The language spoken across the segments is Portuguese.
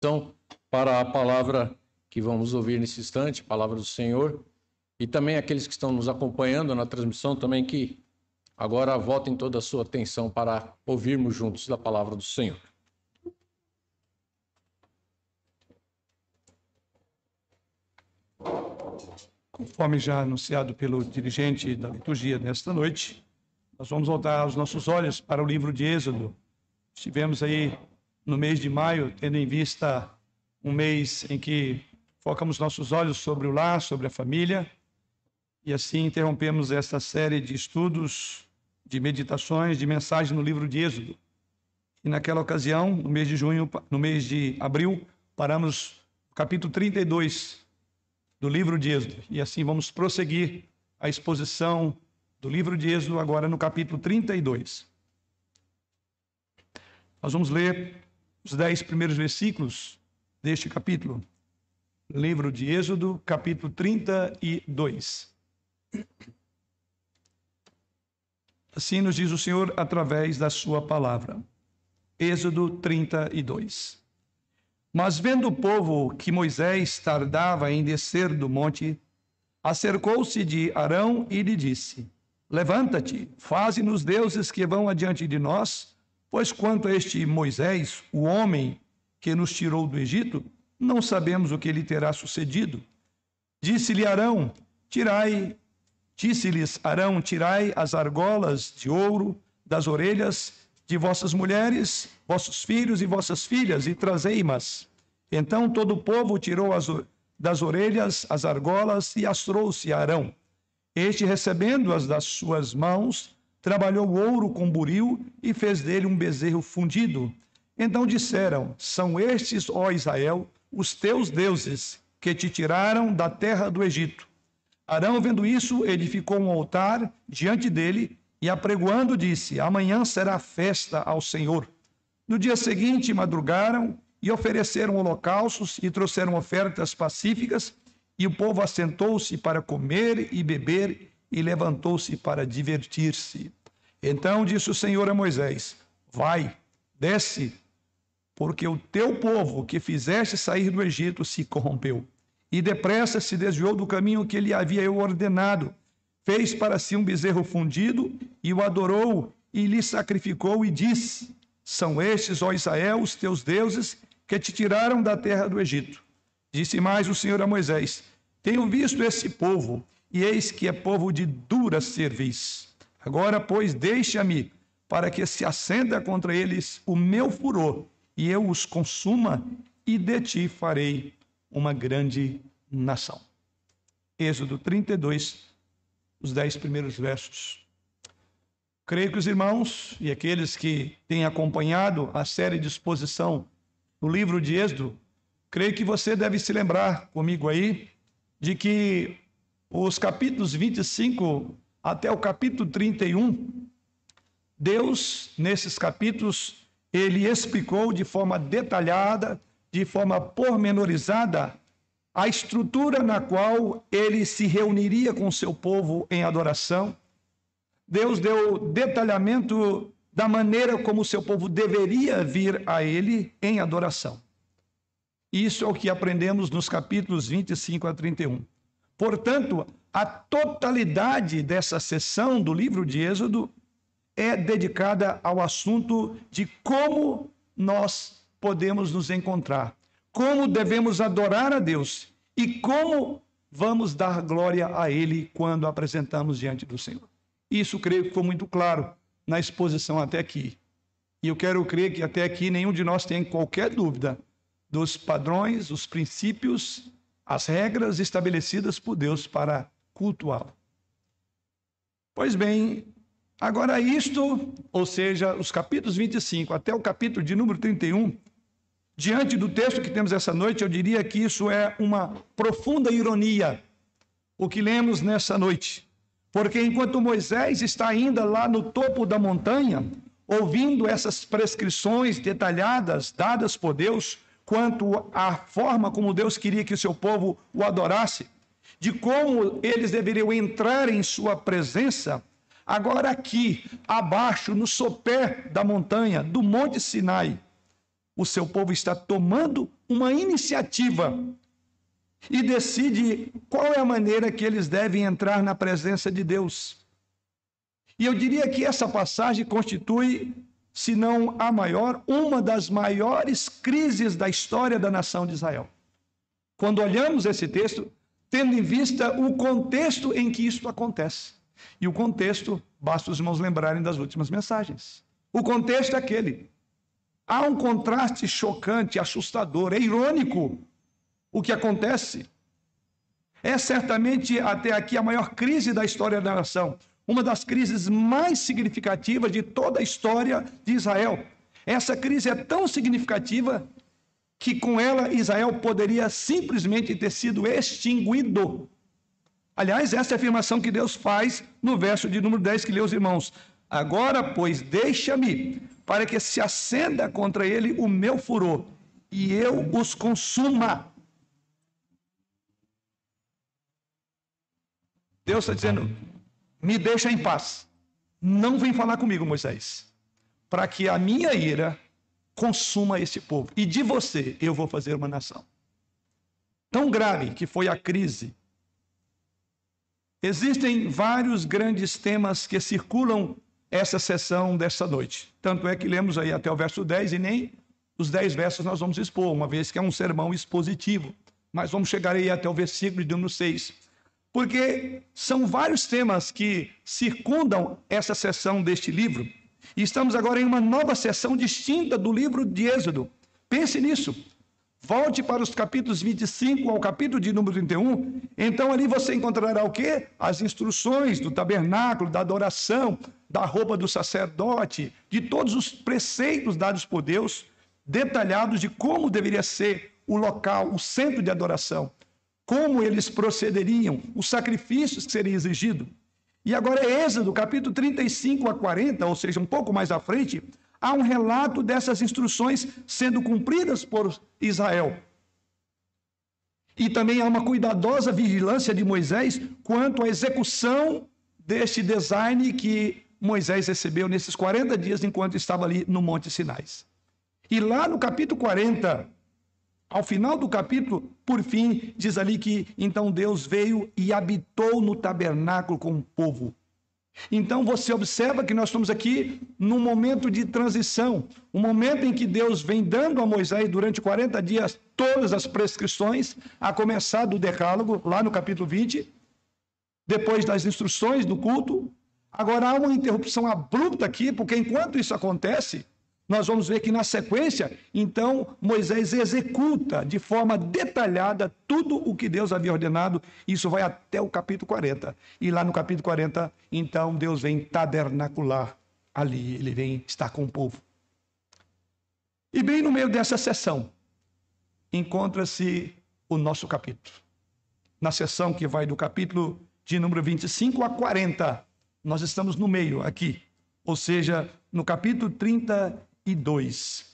Então, para a palavra que vamos ouvir nesse instante, palavra do Senhor, e também aqueles que estão nos acompanhando na transmissão também que agora votem toda a sua atenção para ouvirmos juntos da palavra do Senhor. Conforme já anunciado pelo dirigente da liturgia nesta noite, nós vamos voltar os nossos olhos para o livro de Êxodo. Estivemos aí no mês de maio, tendo em vista um mês em que focamos nossos olhos sobre o lar, sobre a família, e assim interrompemos esta série de estudos, de meditações, de mensagens no livro de Êxodo. E naquela ocasião, no mês de junho, no mês de abril, paramos no capítulo 32 do livro de Êxodo. E assim vamos prosseguir a exposição do livro de Êxodo agora no capítulo 32. Nós vamos ler os dez primeiros versículos deste capítulo. Livro de Êxodo, capítulo 32. Assim nos diz o Senhor através da sua palavra. Êxodo 32. Mas vendo o povo que Moisés tardava em descer do monte, acercou-se de Arão e lhe disse: Levanta-te, faze-nos deuses que vão adiante de nós, pois quanto a este Moisés, o homem que nos tirou do Egito, não sabemos o que lhe terá sucedido. Disse-lhe Arão: Tirai, disse-lhes Arão: Tirai as argolas de ouro das orelhas de vossas mulheres, vossos filhos e vossas filhas, e trazei-mas. Então todo o povo tirou as, das orelhas as argolas e as trouxe a Arão. Este, recebendo-as das suas mãos, trabalhou ouro com buril e fez dele um bezerro fundido. Então disseram: São estes, ó Israel, os teus deuses, que te tiraram da terra do Egito. Arão, vendo isso, edificou um altar diante dele e, apregoando, disse: Amanhã será festa ao Senhor. No dia seguinte, madrugaram e ofereceram holocaustos e trouxeram ofertas pacíficas, e o povo assentou-se para comer e beber e levantou-se para divertir-se. Então disse o Senhor a Moisés: Vai, desce porque o teu povo que fizeste sair do Egito se corrompeu. E depressa se desviou do caminho que ele havia eu ordenado. Fez para si um bezerro fundido e o adorou e lhe sacrificou e disse: São estes, ó Israel, os teus deuses que te tiraram da terra do Egito. Disse mais o Senhor a Moisés: Tenho visto esse povo, e eis que é povo de dura cerviz. Agora, pois, deixa-me para que se acenda contra eles o meu furor e eu os consuma, e de ti farei uma grande nação. Êxodo 32, os dez primeiros versos. Creio que os irmãos e aqueles que têm acompanhado a série de exposição no livro de Êxodo, creio que você deve se lembrar comigo aí de que os capítulos 25 até o capítulo 31, Deus, nesses capítulos, ele explicou de forma detalhada, de forma pormenorizada, a estrutura na qual ele se reuniria com seu povo em adoração. Deus deu detalhamento da maneira como seu povo deveria vir a ele em adoração. Isso é o que aprendemos nos capítulos 25 a 31. Portanto, a totalidade dessa sessão do livro de Êxodo é dedicada ao assunto de como nós podemos nos encontrar, como devemos adorar a Deus e como vamos dar glória a Ele quando apresentamos diante do Senhor. Isso creio que foi muito claro na exposição até aqui. E eu quero crer que até aqui nenhum de nós tem qualquer dúvida dos padrões, os princípios, as regras estabelecidas por Deus para cultuá-lo. Pois bem, Agora, isto, ou seja, os capítulos 25 até o capítulo de número 31, diante do texto que temos essa noite, eu diria que isso é uma profunda ironia, o que lemos nessa noite. Porque enquanto Moisés está ainda lá no topo da montanha, ouvindo essas prescrições detalhadas dadas por Deus quanto à forma como Deus queria que o seu povo o adorasse, de como eles deveriam entrar em sua presença, Agora, aqui, abaixo, no sopé da montanha, do Monte Sinai, o seu povo está tomando uma iniciativa e decide qual é a maneira que eles devem entrar na presença de Deus. E eu diria que essa passagem constitui, se não a maior, uma das maiores crises da história da nação de Israel. Quando olhamos esse texto, tendo em vista o contexto em que isto acontece. E o contexto, basta os irmãos lembrarem das últimas mensagens. O contexto é aquele. Há um contraste chocante, assustador, é irônico o que acontece. É certamente até aqui a maior crise da história da nação, uma das crises mais significativas de toda a história de Israel. Essa crise é tão significativa que com ela Israel poderia simplesmente ter sido extinguido. Aliás, essa é a afirmação que Deus faz no verso de número 10 que lê os irmãos. Agora, pois, deixa-me, para que se acenda contra ele o meu furor, e eu os consuma. Deus está dizendo: me deixa em paz. Não vem falar comigo, Moisés, para que a minha ira consuma esse povo. E de você eu vou fazer uma nação. Tão grave que foi a crise. Existem vários grandes temas que circulam essa sessão dessa noite. Tanto é que lemos aí até o verso 10 e nem os 10 versos nós vamos expor, uma vez que é um sermão expositivo. Mas vamos chegar aí até o versículo de número 6. Porque são vários temas que circundam essa sessão deste livro e estamos agora em uma nova sessão distinta do livro de Êxodo. Pense nisso. Volte para os capítulos 25 ao capítulo de número 31. Então ali você encontrará o quê? As instruções do tabernáculo, da adoração, da roupa do sacerdote, de todos os preceitos dados por Deus, detalhados de como deveria ser o local, o centro de adoração, como eles procederiam, os sacrifícios que seriam exigidos. E agora, Êxodo, capítulo 35 a 40, ou seja, um pouco mais à frente, há um relato dessas instruções sendo cumpridas por Israel. E também há uma cuidadosa vigilância de Moisés quanto à execução deste design que Moisés recebeu nesses 40 dias enquanto estava ali no Monte Sinais. E lá no capítulo 40, ao final do capítulo, por fim, diz ali que então Deus veio e habitou no tabernáculo com o povo. Então você observa que nós estamos aqui num momento de transição, um momento em que Deus vem dando a Moisés durante 40 dias todas as prescrições, a começar do decálogo, lá no capítulo 20, depois das instruções do culto. Agora há uma interrupção abrupta aqui, porque enquanto isso acontece, nós vamos ver que na sequência, então, Moisés executa de forma detalhada tudo o que Deus havia ordenado. Isso vai até o capítulo 40. E lá no capítulo 40, então, Deus vem tabernacular ali, ele vem estar com o povo. E bem no meio dessa sessão, encontra-se o nosso capítulo. Na sessão que vai do capítulo de número 25 a 40, nós estamos no meio aqui, ou seja, no capítulo 30 e 2.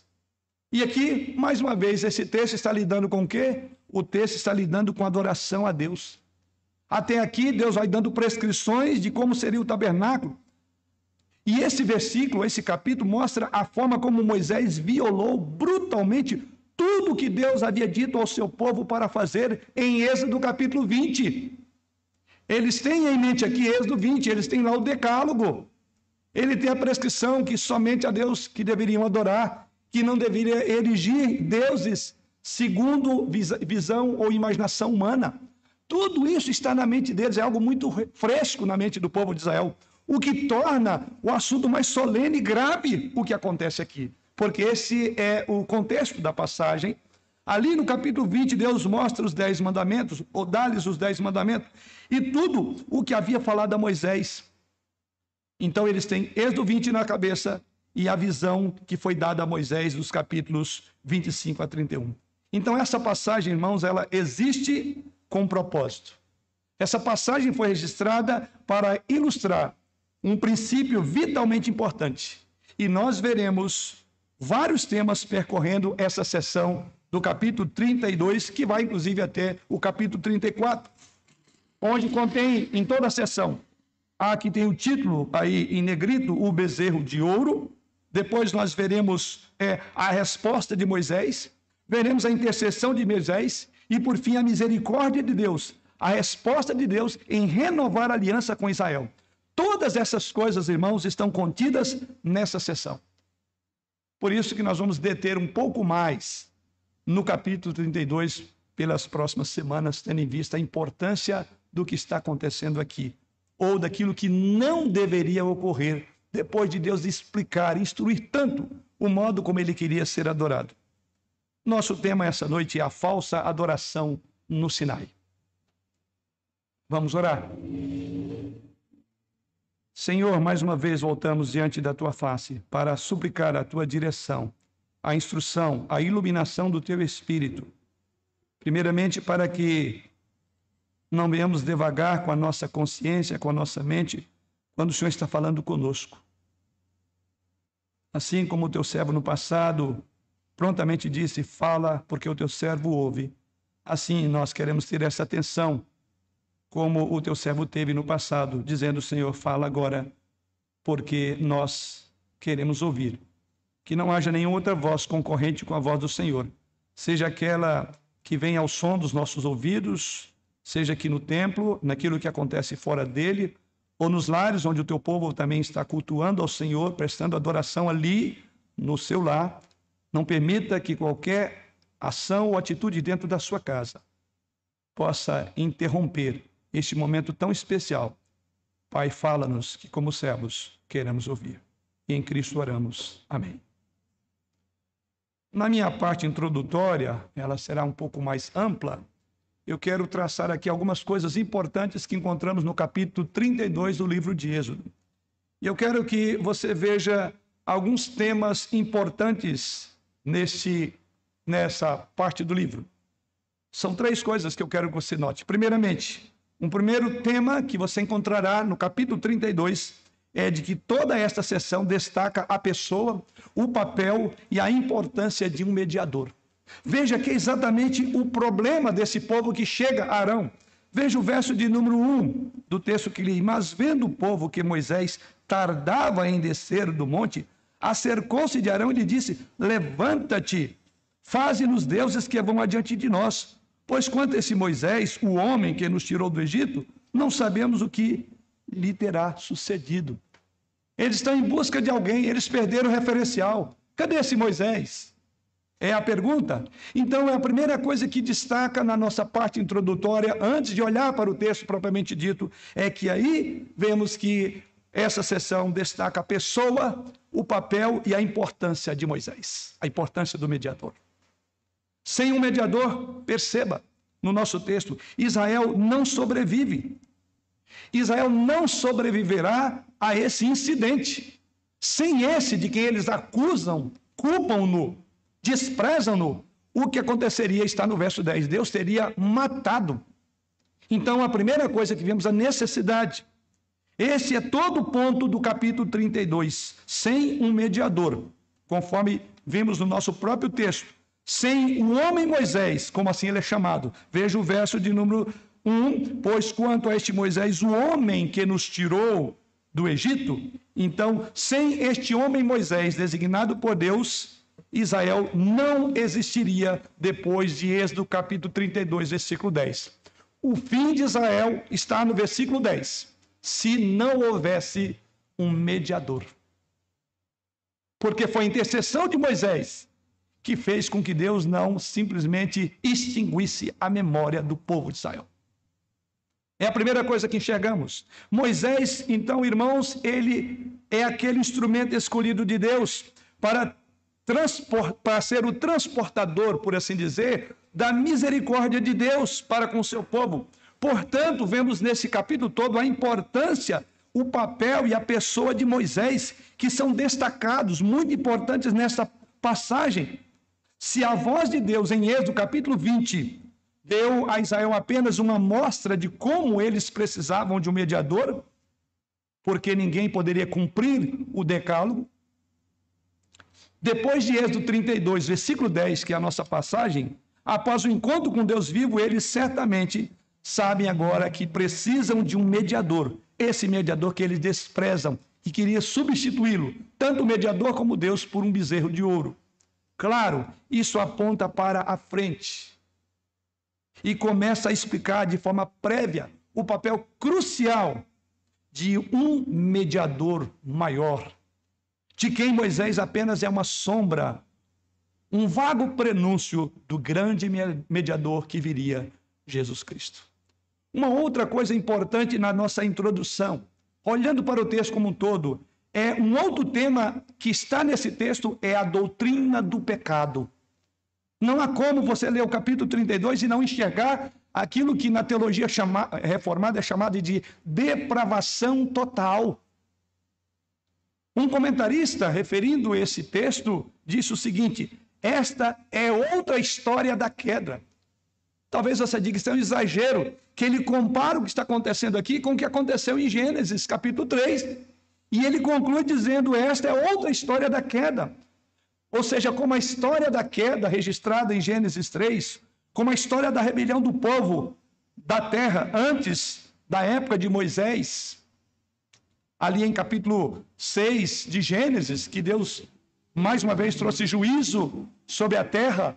E aqui, mais uma vez, esse texto está lidando com o quê? O texto está lidando com adoração a Deus. Até aqui, Deus vai dando prescrições de como seria o tabernáculo. E esse versículo, esse capítulo, mostra a forma como Moisés violou brutalmente tudo que Deus havia dito ao seu povo para fazer em Êxodo capítulo 20. Eles têm em mente aqui Êxodo 20, eles têm lá o decálogo. Ele tem a prescrição que somente a Deus que deveriam adorar, que não deveria erigir deuses segundo visão ou imaginação humana. Tudo isso está na mente deles, é algo muito fresco na mente do povo de Israel, o que torna o assunto mais solene e grave o que acontece aqui, porque esse é o contexto da passagem. Ali no capítulo 20, Deus mostra os dez mandamentos, ou dá-lhes os dez mandamentos, e tudo o que havia falado a Moisés. Então eles têm Êxodo 20 na cabeça e a visão que foi dada a Moisés dos capítulos 25 a 31. Então essa passagem, irmãos, ela existe com propósito. Essa passagem foi registrada para ilustrar um princípio vitalmente importante. E nós veremos vários temas percorrendo essa sessão do capítulo 32, que vai inclusive até o capítulo 34, onde contém em toda a sessão Aqui tem o título aí em negrito, o bezerro de ouro. depois nós veremos é, a resposta de Moisés, veremos a intercessão de Moisés e, por fim, a misericórdia de Deus, a resposta de Deus em renovar a aliança com Israel. Todas essas coisas, irmãos, estão contidas nessa sessão. Por isso que nós vamos deter um pouco mais no capítulo 32 pelas próximas semanas, tendo em vista a importância do que está acontecendo aqui, ou daquilo que não deveria ocorrer depois de Deus explicar, instruir tanto o modo como ele queria ser adorado. Nosso tema essa noite é a falsa adoração no Sinai. Vamos orar. Senhor, mais uma vez voltamos diante da tua face para suplicar a tua direção, a instrução, a iluminação do teu espírito. Primeiramente, para que não venhamos devagar com a nossa consciência, com a nossa mente, quando o Senhor está falando conosco. Assim como o teu servo no passado prontamente disse: Fala, porque o teu servo ouve. Assim nós queremos ter essa atenção como o teu servo teve no passado, dizendo: Senhor, fala agora, porque nós queremos ouvir. Que não haja nenhuma outra voz concorrente com a voz do Senhor, seja aquela que vem ao som dos nossos ouvidos, seja aqui no templo, naquilo que acontece fora dele, ou nos lares onde o teu povo também está cultuando ao Senhor, prestando adoração ali, no seu lar. Não permita que qualquer ação ou atitude dentro da sua casa possa interromper este momento tão especial. Pai, fala-nos que, como servos, queremos ouvir. E em Cristo oramos. Amém. Na minha parte introdutória, ela será um pouco mais ampla. Eu quero traçar aqui algumas coisas importantes que encontramos no capítulo 32 do livro de Êxodo. E eu quero que você veja alguns temas importantes nesse, nessa parte do livro. São três coisas que eu quero que você note. Primeiramente, um primeiro tema que você encontrará no capítulo 32 é de que toda esta sessão destaca a pessoa, o papel e a importância de um mediador. Veja que é exatamente o problema desse povo que chega a Arão. Veja o verso de número 1 do texto que li. Mas vendo o povo que Moisés tardava em descer do monte, acercou-se de Arão e lhe disse: Levanta-te, faze-nos deuses que vão adiante de nós. Pois quanto a esse Moisés, o homem que nos tirou do Egito, não sabemos o que lhe terá sucedido. Eles estão em busca de alguém, eles perderam o referencial. Cadê esse Moisés? É a pergunta. Então, é a primeira coisa que destaca na nossa parte introdutória, antes de olhar para o texto propriamente dito, é que aí vemos que essa sessão destaca a pessoa, o papel e a importância de Moisés, a importância do mediador. Sem um mediador, perceba no nosso texto, Israel não sobrevive. Israel não sobreviverá a esse incidente. Sem esse de quem eles acusam, culpam-no, desprezam-no, o que aconteceria está no verso 10. Deus teria matado. Então, a primeira coisa que vemos a necessidade. Esse é todo o ponto do capítulo 32. Sem um mediador, conforme vimos no nosso próprio texto sem o homem Moisés, como assim ele é chamado. Veja o verso de número 1, pois quanto a este Moisés, o homem que nos tirou do Egito, então, sem este homem Moisés designado por Deus, Israel não existiria depois de Êxodo capítulo 32, versículo 10. O fim de Israel está no versículo 10. Se não houvesse um mediador. Porque foi a intercessão de Moisés que fez com que Deus não simplesmente extinguisse a memória do povo de Israel. É a primeira coisa que enxergamos. Moisés, então, irmãos, ele é aquele instrumento escolhido de Deus para, para ser o transportador, por assim dizer, da misericórdia de Deus para com o seu povo. Portanto, vemos nesse capítulo todo a importância, o papel e a pessoa de Moisés, que são destacados, muito importantes nessa passagem. Se a voz de Deus em Êxodo capítulo 20 deu a Israel apenas uma amostra de como eles precisavam de um mediador, porque ninguém poderia cumprir o decálogo, depois de Êxodo 32, versículo 10, que é a nossa passagem, após o encontro com Deus vivo, eles certamente sabem agora que precisam de um mediador. Esse mediador que eles desprezam, que queria substituí-lo, tanto o mediador como Deus, por um bezerro de ouro. Claro, isso aponta para a frente e começa a explicar de forma prévia o papel crucial de um mediador maior, de quem Moisés apenas é uma sombra, um vago prenúncio do grande mediador que viria, Jesus Cristo. Uma outra coisa importante na nossa introdução, olhando para o texto como um todo, é um outro tema que está nesse texto é a doutrina do pecado. Não há como você ler o capítulo 32 e não enxergar aquilo que na teologia chama, reformada é chamado de depravação total. Um comentarista, referindo esse texto, disse o seguinte: esta é outra história da queda. Talvez você diga um exagero, que ele compara o que está acontecendo aqui com o que aconteceu em Gênesis, capítulo 3. E ele conclui dizendo: esta é outra história da queda. Ou seja, como a história da queda registrada em Gênesis 3, como a história da rebelião do povo da terra antes da época de Moisés, ali em capítulo 6 de Gênesis, que Deus mais uma vez trouxe juízo sobre a terra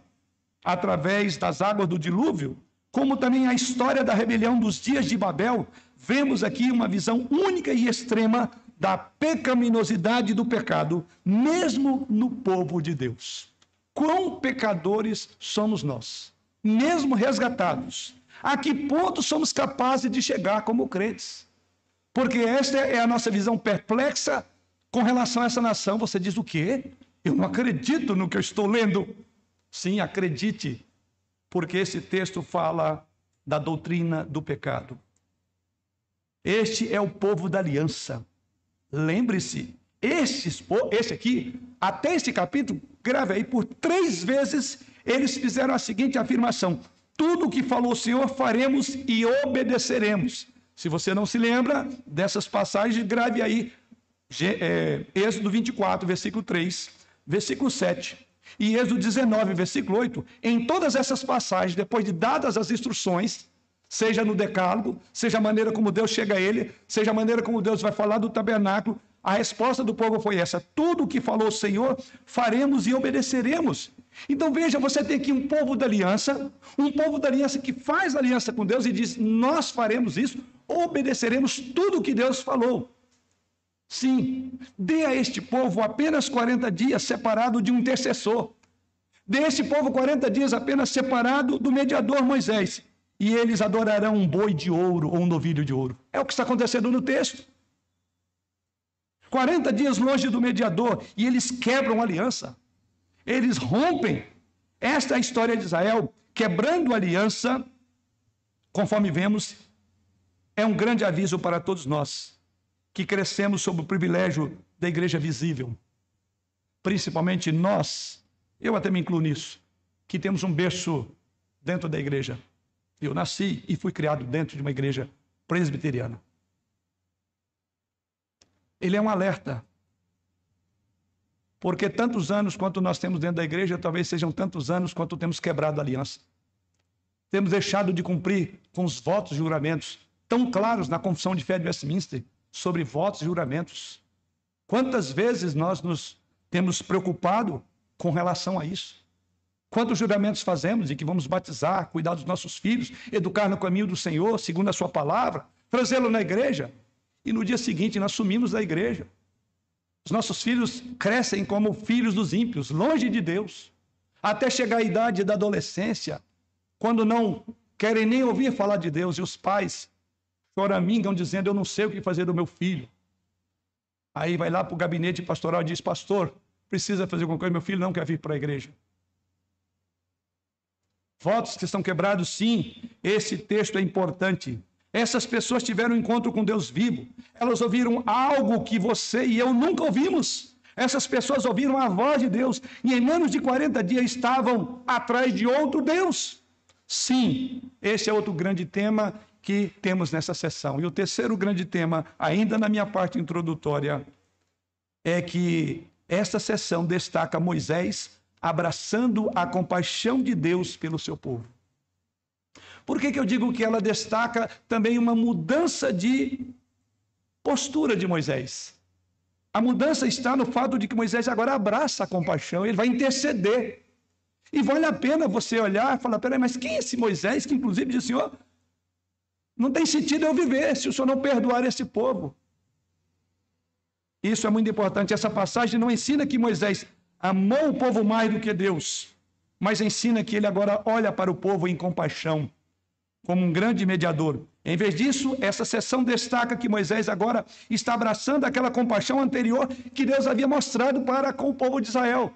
através das águas do dilúvio, como também a história da rebelião dos dias de Babel, vemos aqui uma visão única e extrema da pecaminosidade do pecado, mesmo no povo de Deus. Quão pecadores somos nós, mesmo resgatados? A que ponto somos capazes de chegar como crentes? Porque esta é a nossa visão perplexa com relação a essa nação. Você diz o quê? Eu não acredito no que eu estou lendo. Sim, acredite, porque esse texto fala da doutrina do pecado. Este é o povo da aliança. Lembre-se, este, este aqui, até este capítulo, grave aí, por três vezes eles fizeram a seguinte afirmação: tudo o que falou o Senhor faremos e obedeceremos. Se você não se lembra dessas passagens, grave aí é, Êxodo 24, versículo 3, versículo 7 e Êxodo 19, versículo 8. Em todas essas passagens, depois de dadas as instruções, seja no decálogo, seja a maneira como Deus chega a ele, seja a maneira como Deus vai falar do tabernáculo. A resposta do povo foi essa: tudo o que falou o Senhor, faremos e obedeceremos. Então veja, você tem aqui um povo da aliança, um povo da aliança que faz aliança com Deus e diz: nós faremos isso, obedeceremos tudo o que Deus falou. Sim, dê a este povo apenas 40 dias separado de um intercessor. Dê a este povo 40 dias apenas separado do mediador Moisés e eles adorarão um boi de ouro ou um novilho de ouro. É o que está acontecendo no texto. 40 dias longe do mediador e eles quebram a aliança. Eles rompem. Esta é a história de Israel, quebrando a aliança, conforme vemos, é um grande aviso para todos nós que crescemos sob o privilégio da igreja visível. Principalmente nós, eu até me incluo nisso, que temos um berço dentro da igreja. Eu nasci e fui criado dentro de uma igreja presbiteriana. Ele é um alerta. Porque tantos anos quanto nós temos dentro da igreja, talvez sejam tantos anos quanto temos quebrado a aliança. Temos deixado de cumprir com os votos e juramentos tão claros na confissão de fé de Westminster sobre votos e juramentos. Quantas vezes nós nos temos preocupado com relação a isso? Quantos juramentos fazemos e que vamos batizar, cuidar dos nossos filhos, educar no caminho do Senhor, segundo a sua palavra, trazê-lo na igreja? E no dia seguinte nós sumimos da igreja. Os nossos filhos crescem como filhos dos ímpios, longe de Deus, até chegar à idade da adolescência, quando não querem nem ouvir falar de Deus e os pais choramingam dizendo: Eu não sei o que fazer do meu filho. Aí vai lá para o gabinete pastoral e diz: Pastor, precisa fazer alguma coisa, meu filho não quer vir para a igreja. Votos que estão quebrados, sim, esse texto é importante. Essas pessoas tiveram um encontro com Deus vivo. Elas ouviram algo que você e eu nunca ouvimos. Essas pessoas ouviram a voz de Deus e em menos de 40 dias estavam atrás de outro Deus. Sim, esse é outro grande tema que temos nessa sessão. E o terceiro grande tema, ainda na minha parte introdutória, é que esta sessão destaca Moisés abraçando a compaixão de Deus pelo seu povo. Por que, que eu digo que ela destaca também uma mudança de postura de Moisés? A mudança está no fato de que Moisés agora abraça a compaixão, ele vai interceder. E vale a pena você olhar e falar: peraí, mas quem é esse Moisés que, inclusive, diz: Senhor, não tem sentido eu viver se o Senhor não perdoar esse povo. Isso é muito importante. Essa passagem não ensina que Moisés amou o povo mais do que Deus, mas ensina que ele agora olha para o povo em compaixão, como um grande mediador. Em vez disso, essa sessão destaca que Moisés agora está abraçando aquela compaixão anterior que Deus havia mostrado para com o povo de Israel.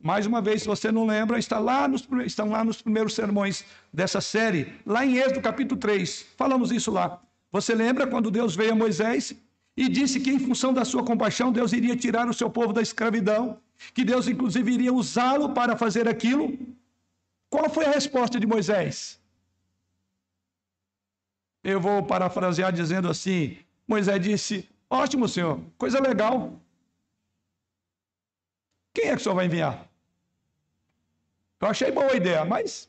Mais uma vez, se você não lembra, está lá nos, estão lá nos primeiros sermões dessa série, lá em Êxodo capítulo 3. Falamos isso lá. Você lembra quando Deus veio a Moisés e disse que, em função da sua compaixão, Deus iria tirar o seu povo da escravidão, que Deus, inclusive, iria usá-lo para fazer aquilo? Qual foi a resposta de Moisés? Eu vou parafrasear dizendo assim: Moisés disse: Ótimo, senhor, coisa legal. Quem é que o senhor vai enviar? Eu achei boa a ideia, mas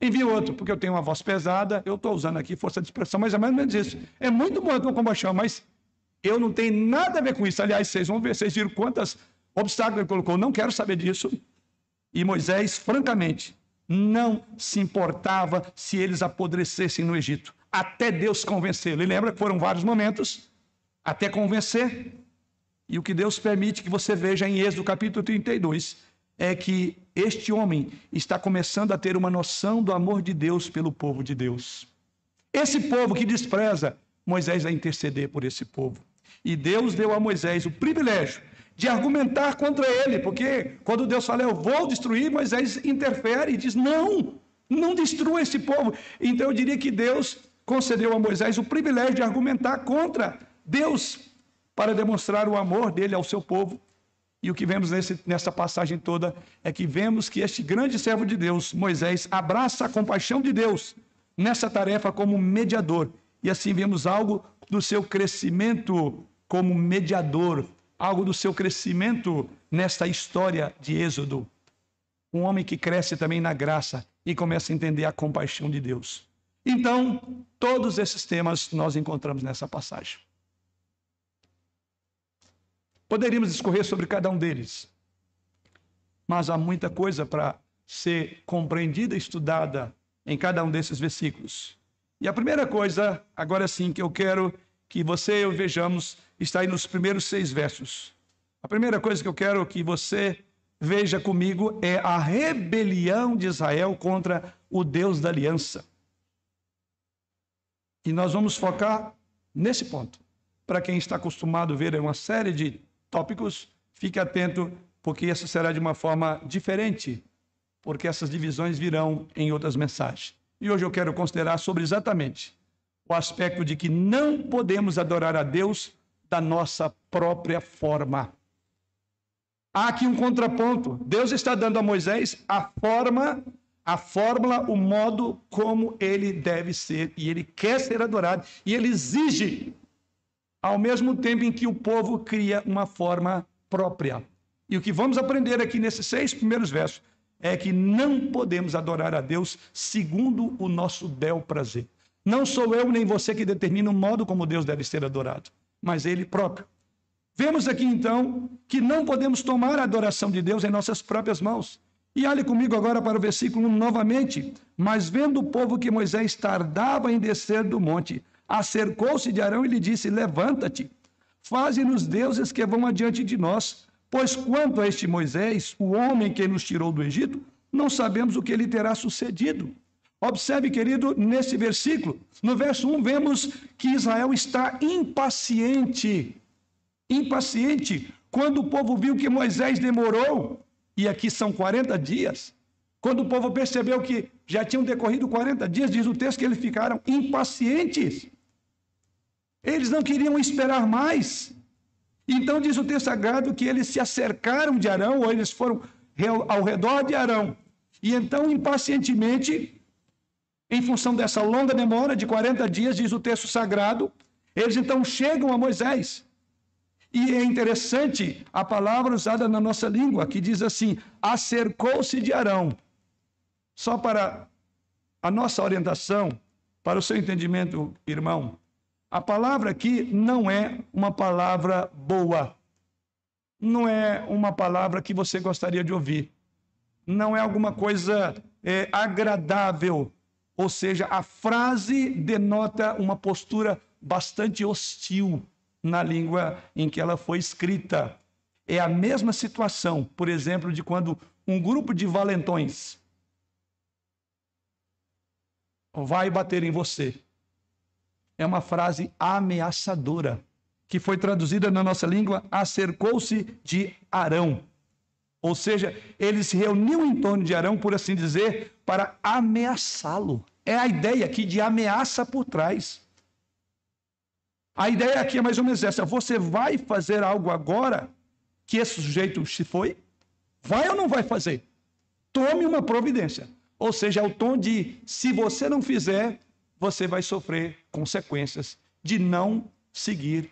envie outro, porque eu tenho uma voz pesada, eu estou usando aqui força de expressão, mas é mais ou menos isso. É muito bom tua compaixão, mas eu não tenho nada a ver com isso. Aliás, vocês vão ver, vocês viram quantos obstáculos ele colocou. Não quero saber disso. E Moisés, francamente, não se importava se eles apodrecessem no Egito, até Deus convencê-lo. E lembra que foram vários momentos até convencer. E o que Deus permite que você veja em Êxodo capítulo 32 é que este homem está começando a ter uma noção do amor de Deus pelo povo de Deus. Esse povo que despreza, Moisés vai interceder por esse povo. E Deus deu a Moisés o privilégio de argumentar contra ele, porque quando Deus fala, eu vou destruir, Moisés interfere e diz, não, não destrua esse povo. Então eu diria que Deus concedeu a Moisés o privilégio de argumentar contra Deus para demonstrar o amor dele ao seu povo e o que vemos nesse, nessa passagem toda é que vemos que este grande servo de Deus, Moisés, abraça a compaixão de Deus nessa tarefa como mediador. E assim vemos algo do seu crescimento como mediador, algo do seu crescimento nesta história de Êxodo. Um homem que cresce também na graça e começa a entender a compaixão de Deus. Então, todos esses temas nós encontramos nessa passagem. Poderíamos discorrer sobre cada um deles, mas há muita coisa para ser compreendida e estudada em cada um desses versículos. E a primeira coisa, agora sim, que eu quero que você e eu vejamos, está aí nos primeiros seis versos. A primeira coisa que eu quero que você veja comigo é a rebelião de Israel contra o Deus da aliança. E nós vamos focar nesse ponto. Para quem está acostumado a ver uma série de tópicos, fique atento, porque essa será de uma forma diferente, porque essas divisões virão em outras mensagens. E hoje eu quero considerar sobre exatamente o aspecto de que não podemos adorar a Deus da nossa própria forma. Há aqui um contraponto. Deus está dando a Moisés a forma, a fórmula, o modo como ele deve ser, e ele quer ser adorado, e ele exige ao mesmo tempo em que o povo cria uma forma própria. E o que vamos aprender aqui nesses seis primeiros versos é que não podemos adorar a Deus segundo o nosso bel prazer. Não sou eu nem você que determina o modo como Deus deve ser adorado, mas Ele próprio. Vemos aqui então que não podemos tomar a adoração de Deus em nossas próprias mãos. E olhe comigo agora para o versículo 1 novamente. Mas vendo o povo que Moisés tardava em descer do monte, acercou-se de Arão e lhe disse: Levanta-te, faze-nos deuses que vão adiante de nós. Pois quanto a este Moisés, o homem que nos tirou do Egito, não sabemos o que lhe terá sucedido. Observe, querido, nesse versículo, no verso 1, vemos que Israel está impaciente. Impaciente. Quando o povo viu que Moisés demorou, e aqui são 40 dias, quando o povo percebeu que já tinham decorrido 40 dias, diz o texto que eles ficaram impacientes. Eles não queriam esperar mais. Então diz o texto sagrado que eles se acercaram de Arão, ou eles foram ao redor de Arão. E então, impacientemente, em função dessa longa demora de 40 dias, diz o texto sagrado, eles então chegam a Moisés. E é interessante a palavra usada na nossa língua, que diz assim: acercou-se de Arão. Só para a nossa orientação, para o seu entendimento, irmão, A palavra aqui não é uma palavra boa. Não é uma palavra que você gostaria de ouvir. Não é alguma coisa é, agradável. Ou seja, a frase denota uma postura bastante hostil na língua em que ela foi escrita. É a mesma situação, por exemplo, de quando um grupo de valentões vai bater em você. É uma frase ameaçadora, que foi traduzida na nossa língua, acercou-se de Arão. Ou seja, ele se reuniu em torno de Arão, por assim dizer, para ameaçá-lo. É a ideia aqui de ameaça por trás. A ideia aqui é mais ou menos essa: você vai fazer algo agora que esse sujeito se foi? Vai ou não vai fazer? Tome uma providência. Ou seja, é o tom de se você não fizer, você vai sofrer consequências de não seguir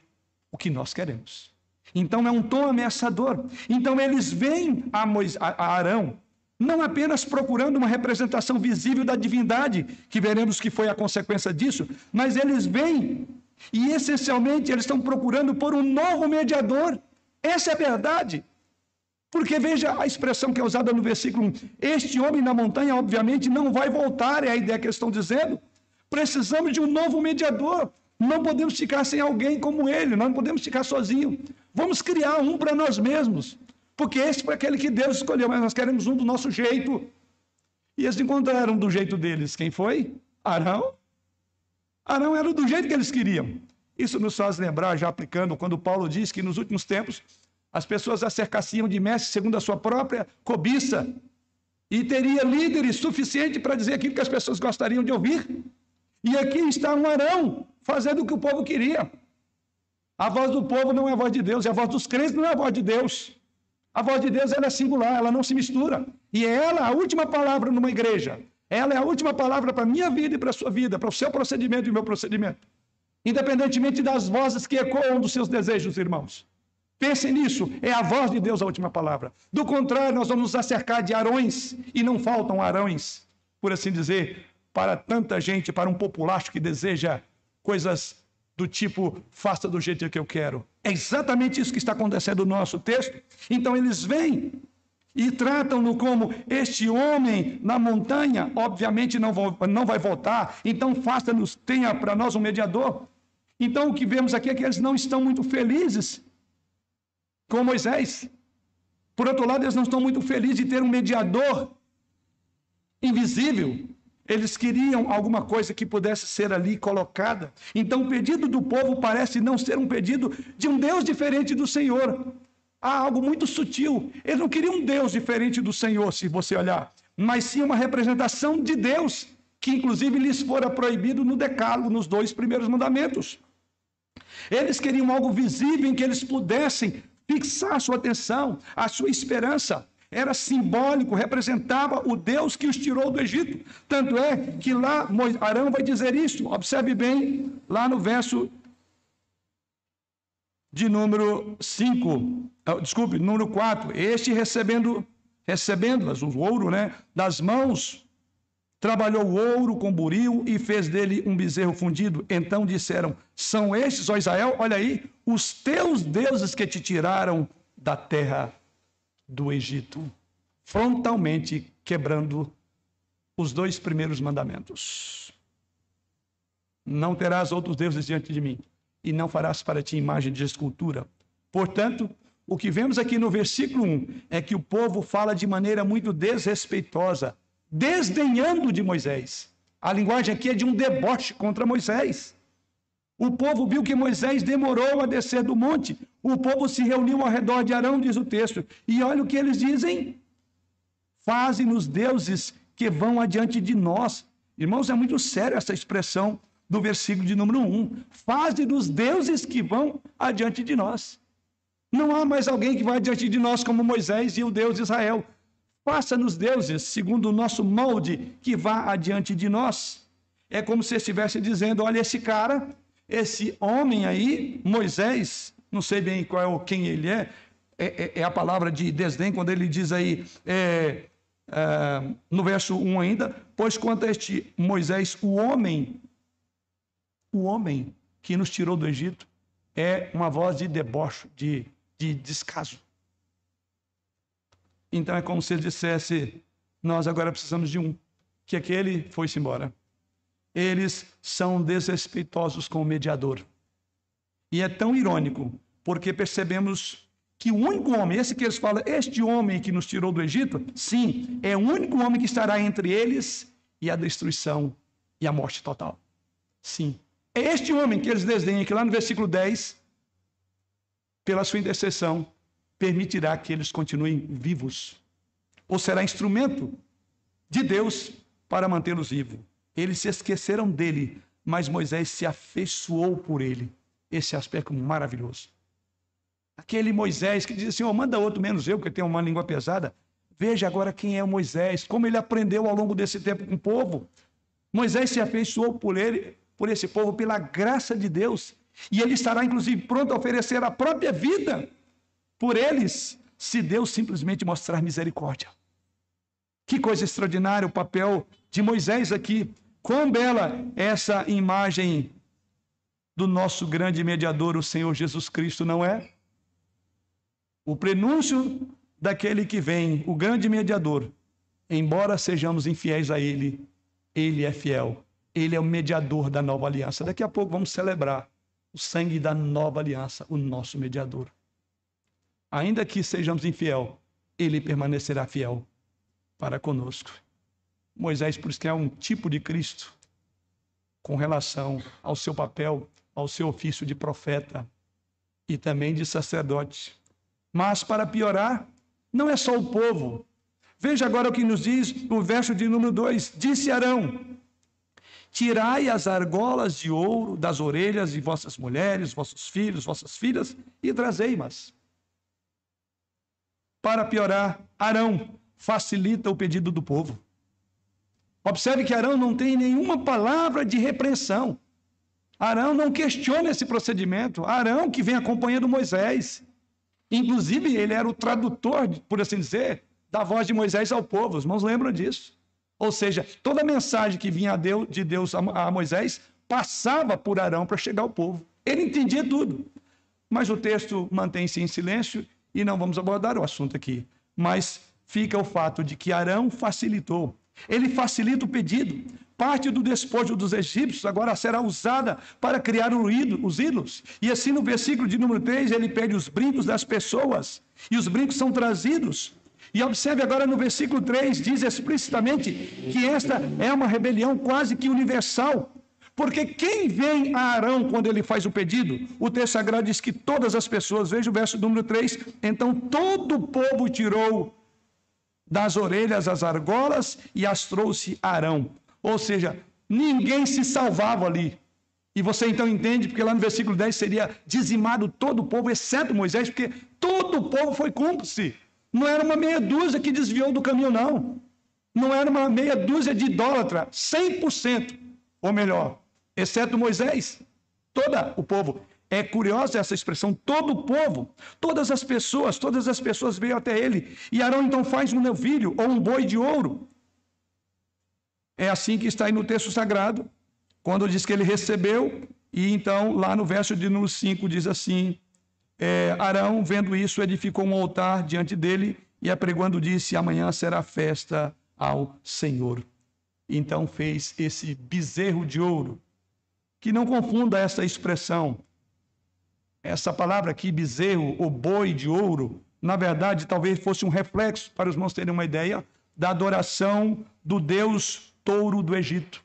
o que nós queremos. Então é um tom ameaçador. Então eles vêm a, Moisés, a Arão não apenas procurando uma representação visível da divindade, que veremos que foi a consequência disso, mas eles vêm e essencialmente eles estão procurando por um novo mediador. Essa é a verdade. Porque veja a expressão que é usada no versículo 1. Este homem na montanha, obviamente, não vai voltar, é a ideia que eles estão dizendo. Precisamos de um novo mediador. Não podemos ficar sem alguém como ele, nós não podemos ficar sozinhos. Vamos criar um para nós mesmos. Porque esse foi aquele que Deus escolheu, mas nós queremos um do nosso jeito. E eles encontraram do jeito deles. Quem foi? Arão. Arão era do jeito que eles queriam. Isso nos faz lembrar, já aplicando, quando Paulo diz que nos últimos tempos as pessoas a cercaciam de mestres segundo a sua própria cobiça. E teria líderes suficientes para dizer aquilo que as pessoas gostariam de ouvir. E aqui está um Arão fazendo o que o povo queria. A voz do povo não é a voz de Deus, e a voz dos crentes não é a voz de Deus. A voz de Deus é singular, ela não se mistura. E é ela a última palavra numa igreja. Ela é a última palavra para a minha vida e para a sua vida, para o seu procedimento e o meu procedimento. Independentemente das vozes que ecoam dos seus desejos, irmãos. Pensem nisso, é a voz de Deus a última palavra. Do contrário, nós vamos nos acercar de arões, e não faltam arões, por assim dizer, para tanta gente, para um populacho que deseja coisas do tipo, faça do jeito que eu quero. É exatamente isso que está acontecendo no nosso texto. Então eles vêm e tratam-no como este homem na montanha, obviamente não, vou, não vai voltar, então faça-nos, tenha para nós um mediador. Então o que vemos aqui é que eles não estão muito felizes com Moisés. Por outro lado, eles não estão muito felizes de ter um mediador invisível. Eles queriam alguma coisa que pudesse ser ali colocada. Então, o pedido do povo parece não ser um pedido de um Deus diferente do Senhor. Há algo muito sutil. Eles não queriam um Deus diferente do Senhor, se você olhar, mas sim uma representação de Deus, que inclusive lhes fora proibido no Decálogo, nos dois primeiros mandamentos. Eles queriam algo visível em que eles pudessem fixar a sua atenção, a sua esperança. Era simbólico, representava o Deus que os tirou do Egito. Tanto é que lá Arão vai dizer isso. Observe bem, lá no verso de número 5, ah, desculpe, número 4. Este recebendo, recebendo-as, o ouro, né, das mãos Trabalhou o ouro com buril e fez dele um bezerro fundido. Então disseram: São estes, ó Israel, olha aí, os teus deuses que te tiraram da terra do Egito. Frontalmente quebrando os dois primeiros mandamentos. Não terás outros deuses diante de mim, e não farás para ti imagem de escultura. Portanto, o que vemos aqui no versículo 1 é que o povo fala de maneira muito desrespeitosa desdenhando de Moisés. A linguagem aqui é de um deboche contra Moisés. O povo viu que Moisés demorou a descer do monte. O povo se reuniu ao redor de Arão, diz o texto. E olha o que eles dizem: Faze-nos deuses que vão adiante de nós. Irmãos, é muito sério essa expressão do versículo de número 1. Faze-nos deuses que vão adiante de nós. Não há mais alguém que vai adiante de nós como Moisés e o Deus de Israel. Faça-nos deuses segundo o nosso molde que vá adiante de nós. É como se estivesse dizendo: olha, esse cara, esse homem aí, Moisés, não sei bem qual é o quem ele é, é, é, é a palavra de desdém, quando ele diz aí, é, é, no verso 1 ainda, pois quanto a este Moisés, o homem, o homem que nos tirou do Egito é uma voz de deboche, de, de descaso. Então é como se ele dissesse: Nós agora precisamos de um, que aquele foi-se embora. Eles são desrespeitosos com o mediador. E é tão irônico, porque percebemos que o único homem, esse que eles falam, este homem que nos tirou do Egito, sim, é o único homem que estará entre eles e a destruição e a morte total. Sim. É este homem que eles desenham, que lá no versículo 10, pela sua intercessão, permitirá que eles continuem vivos. Ou será instrumento de Deus para mantê-los vivos. Eles se esqueceram dele, mas Moisés se afeiçoou por ele. Esse aspecto maravilhoso. Aquele Moisés que diz assim: oh, manda outro menos eu, porque tem uma língua pesada. Veja agora quem é o Moisés, como ele aprendeu ao longo desse tempo com o povo. Moisés se afeiçoou por ele, por esse povo, pela graça de Deus. E ele estará, inclusive, pronto a oferecer a própria vida por eles, se Deus simplesmente mostrar misericórdia. Que coisa extraordinária o papel de Moisés aqui. Quão bela essa imagem do nosso grande mediador, o Senhor Jesus Cristo, não é? O prenúncio daquele que vem, o grande mediador. Embora sejamos infiéis a ele, ele é fiel. Ele é o mediador da nova aliança. Daqui a pouco vamos celebrar o sangue da nova aliança, o nosso mediador. Ainda que sejamos infiel, ele permanecerá fiel para conosco. Moisés, por isso que é um tipo de Cristo com relação ao seu papel, ao seu ofício de profeta e também de sacerdote. Mas, para piorar, não é só o povo. Veja agora o que nos diz o verso de número 2: Disse Arão: Tirai as argolas de ouro das orelhas de vossas mulheres, vossos filhos, vossas filhas, e trazei-mas. Para piorar, Arão facilita o pedido do povo. Observe que Arão não tem nenhuma palavra de repreensão. Arão não questiona esse procedimento. Arão, que vem acompanhando Moisés, Inclusive, ele era o tradutor, por assim dizer, da voz de Moisés ao povo. Os irmãos lembram disso? Ou seja, toda a mensagem que vinha de Deus a Moisés passava por Arão para chegar ao povo. Ele entendia tudo. Mas o texto mantém-se em silêncio e não vamos abordar o assunto aqui. Mas fica o fato de que Arão facilitou. Ele facilita o pedido. Parte do despojo dos egípcios agora será usada para criar os ídolos. E assim no versículo de número 3, ele pede os brincos das pessoas. E os brincos são trazidos. E observe agora no versículo 3, diz explicitamente que esta é uma rebelião quase que universal. Porque quem vem a Arão quando ele faz o pedido? O texto sagrado diz que todas as pessoas, veja o verso número 3, então todo o povo tirou das orelhas as argolas e as trouxe a Arão. Ou seja, ninguém se salvava ali. E você então entende, porque lá no versículo 10 seria dizimado todo o povo, exceto Moisés, porque todo o povo foi cúmplice. Não era uma meia dúzia que desviou do caminho, não. Não era uma meia dúzia de idólatra, 100%, ou melhor, exceto Moisés, todo o povo. É curiosa essa expressão, todo o povo, todas as pessoas, todas as pessoas veio até ele. E Arão então faz um novilho ou um boi de ouro é assim que está aí no texto sagrado, quando diz que ele recebeu, e então lá no verso de número 5 diz assim: é, Arão, vendo isso, edificou um altar diante dele e apregoando disse: Amanhã será festa ao Senhor. Então fez esse bezerro de ouro. Que não confunda essa expressão. Essa palavra aqui, bezerro ou boi de ouro, na verdade, talvez fosse um reflexo, para os irmãos terem uma ideia, da adoração do Deus touro do Egito.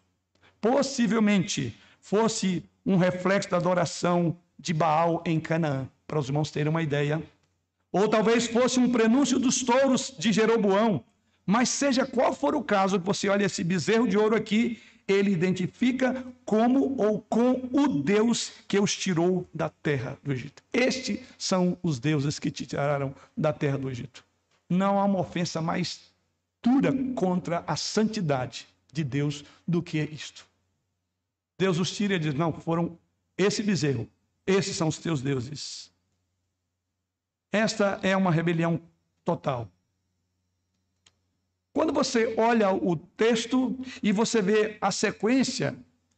Possivelmente fosse um reflexo da adoração de Baal em Canaã, para os irmãos terem uma ideia. Ou talvez fosse um prenúncio dos touros de Jeroboão. Mas seja qual for o caso, você olha esse bezerro de ouro aqui, ele identifica como ou com o Deus que os tirou da terra do Egito. Estes são os deuses que te tiraram da terra do Egito. Não há uma ofensa mais dura contra a santidade de Deus do que isto. Deus os tira e diz: Não, foram esse bezerro, esses são os teus deuses. Esta é uma rebelião total. Quando você olha o texto e você vê a sequência,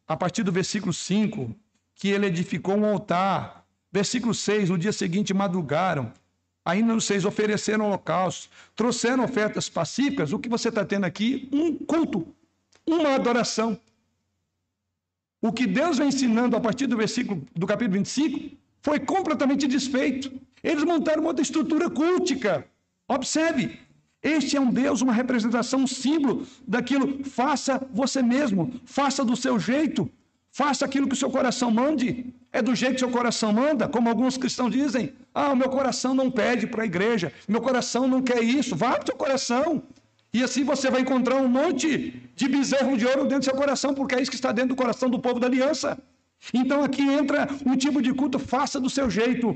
a partir do versículo 5, que ele edificou um altar. Versículo 6: No dia seguinte madrugaram, ainda no 6 ofereceram holocaustos, trouxeram ofertas pacíficas. O que você está tendo aqui? Um culto, uma adoração. O que Deus vem ensinando a partir do versículo do capítulo 25 foi completamente desfeito. Eles montaram uma outra estrutura cultica. Observe, este é um Deus, uma representação, um símbolo daquilo. Faça você mesmo, faça do seu jeito, faça aquilo que o seu coração mande. É do jeito que o seu coração manda, como alguns cristãos dizem. Ah, o meu coração não pede para a igreja, meu coração não quer isso. Vá para o seu coração. E assim você vai encontrar um monte de bezerro de ouro dentro do seu coração, porque é isso que está dentro do coração do povo da aliança. Então aqui entra um tipo de culto, faça do seu jeito.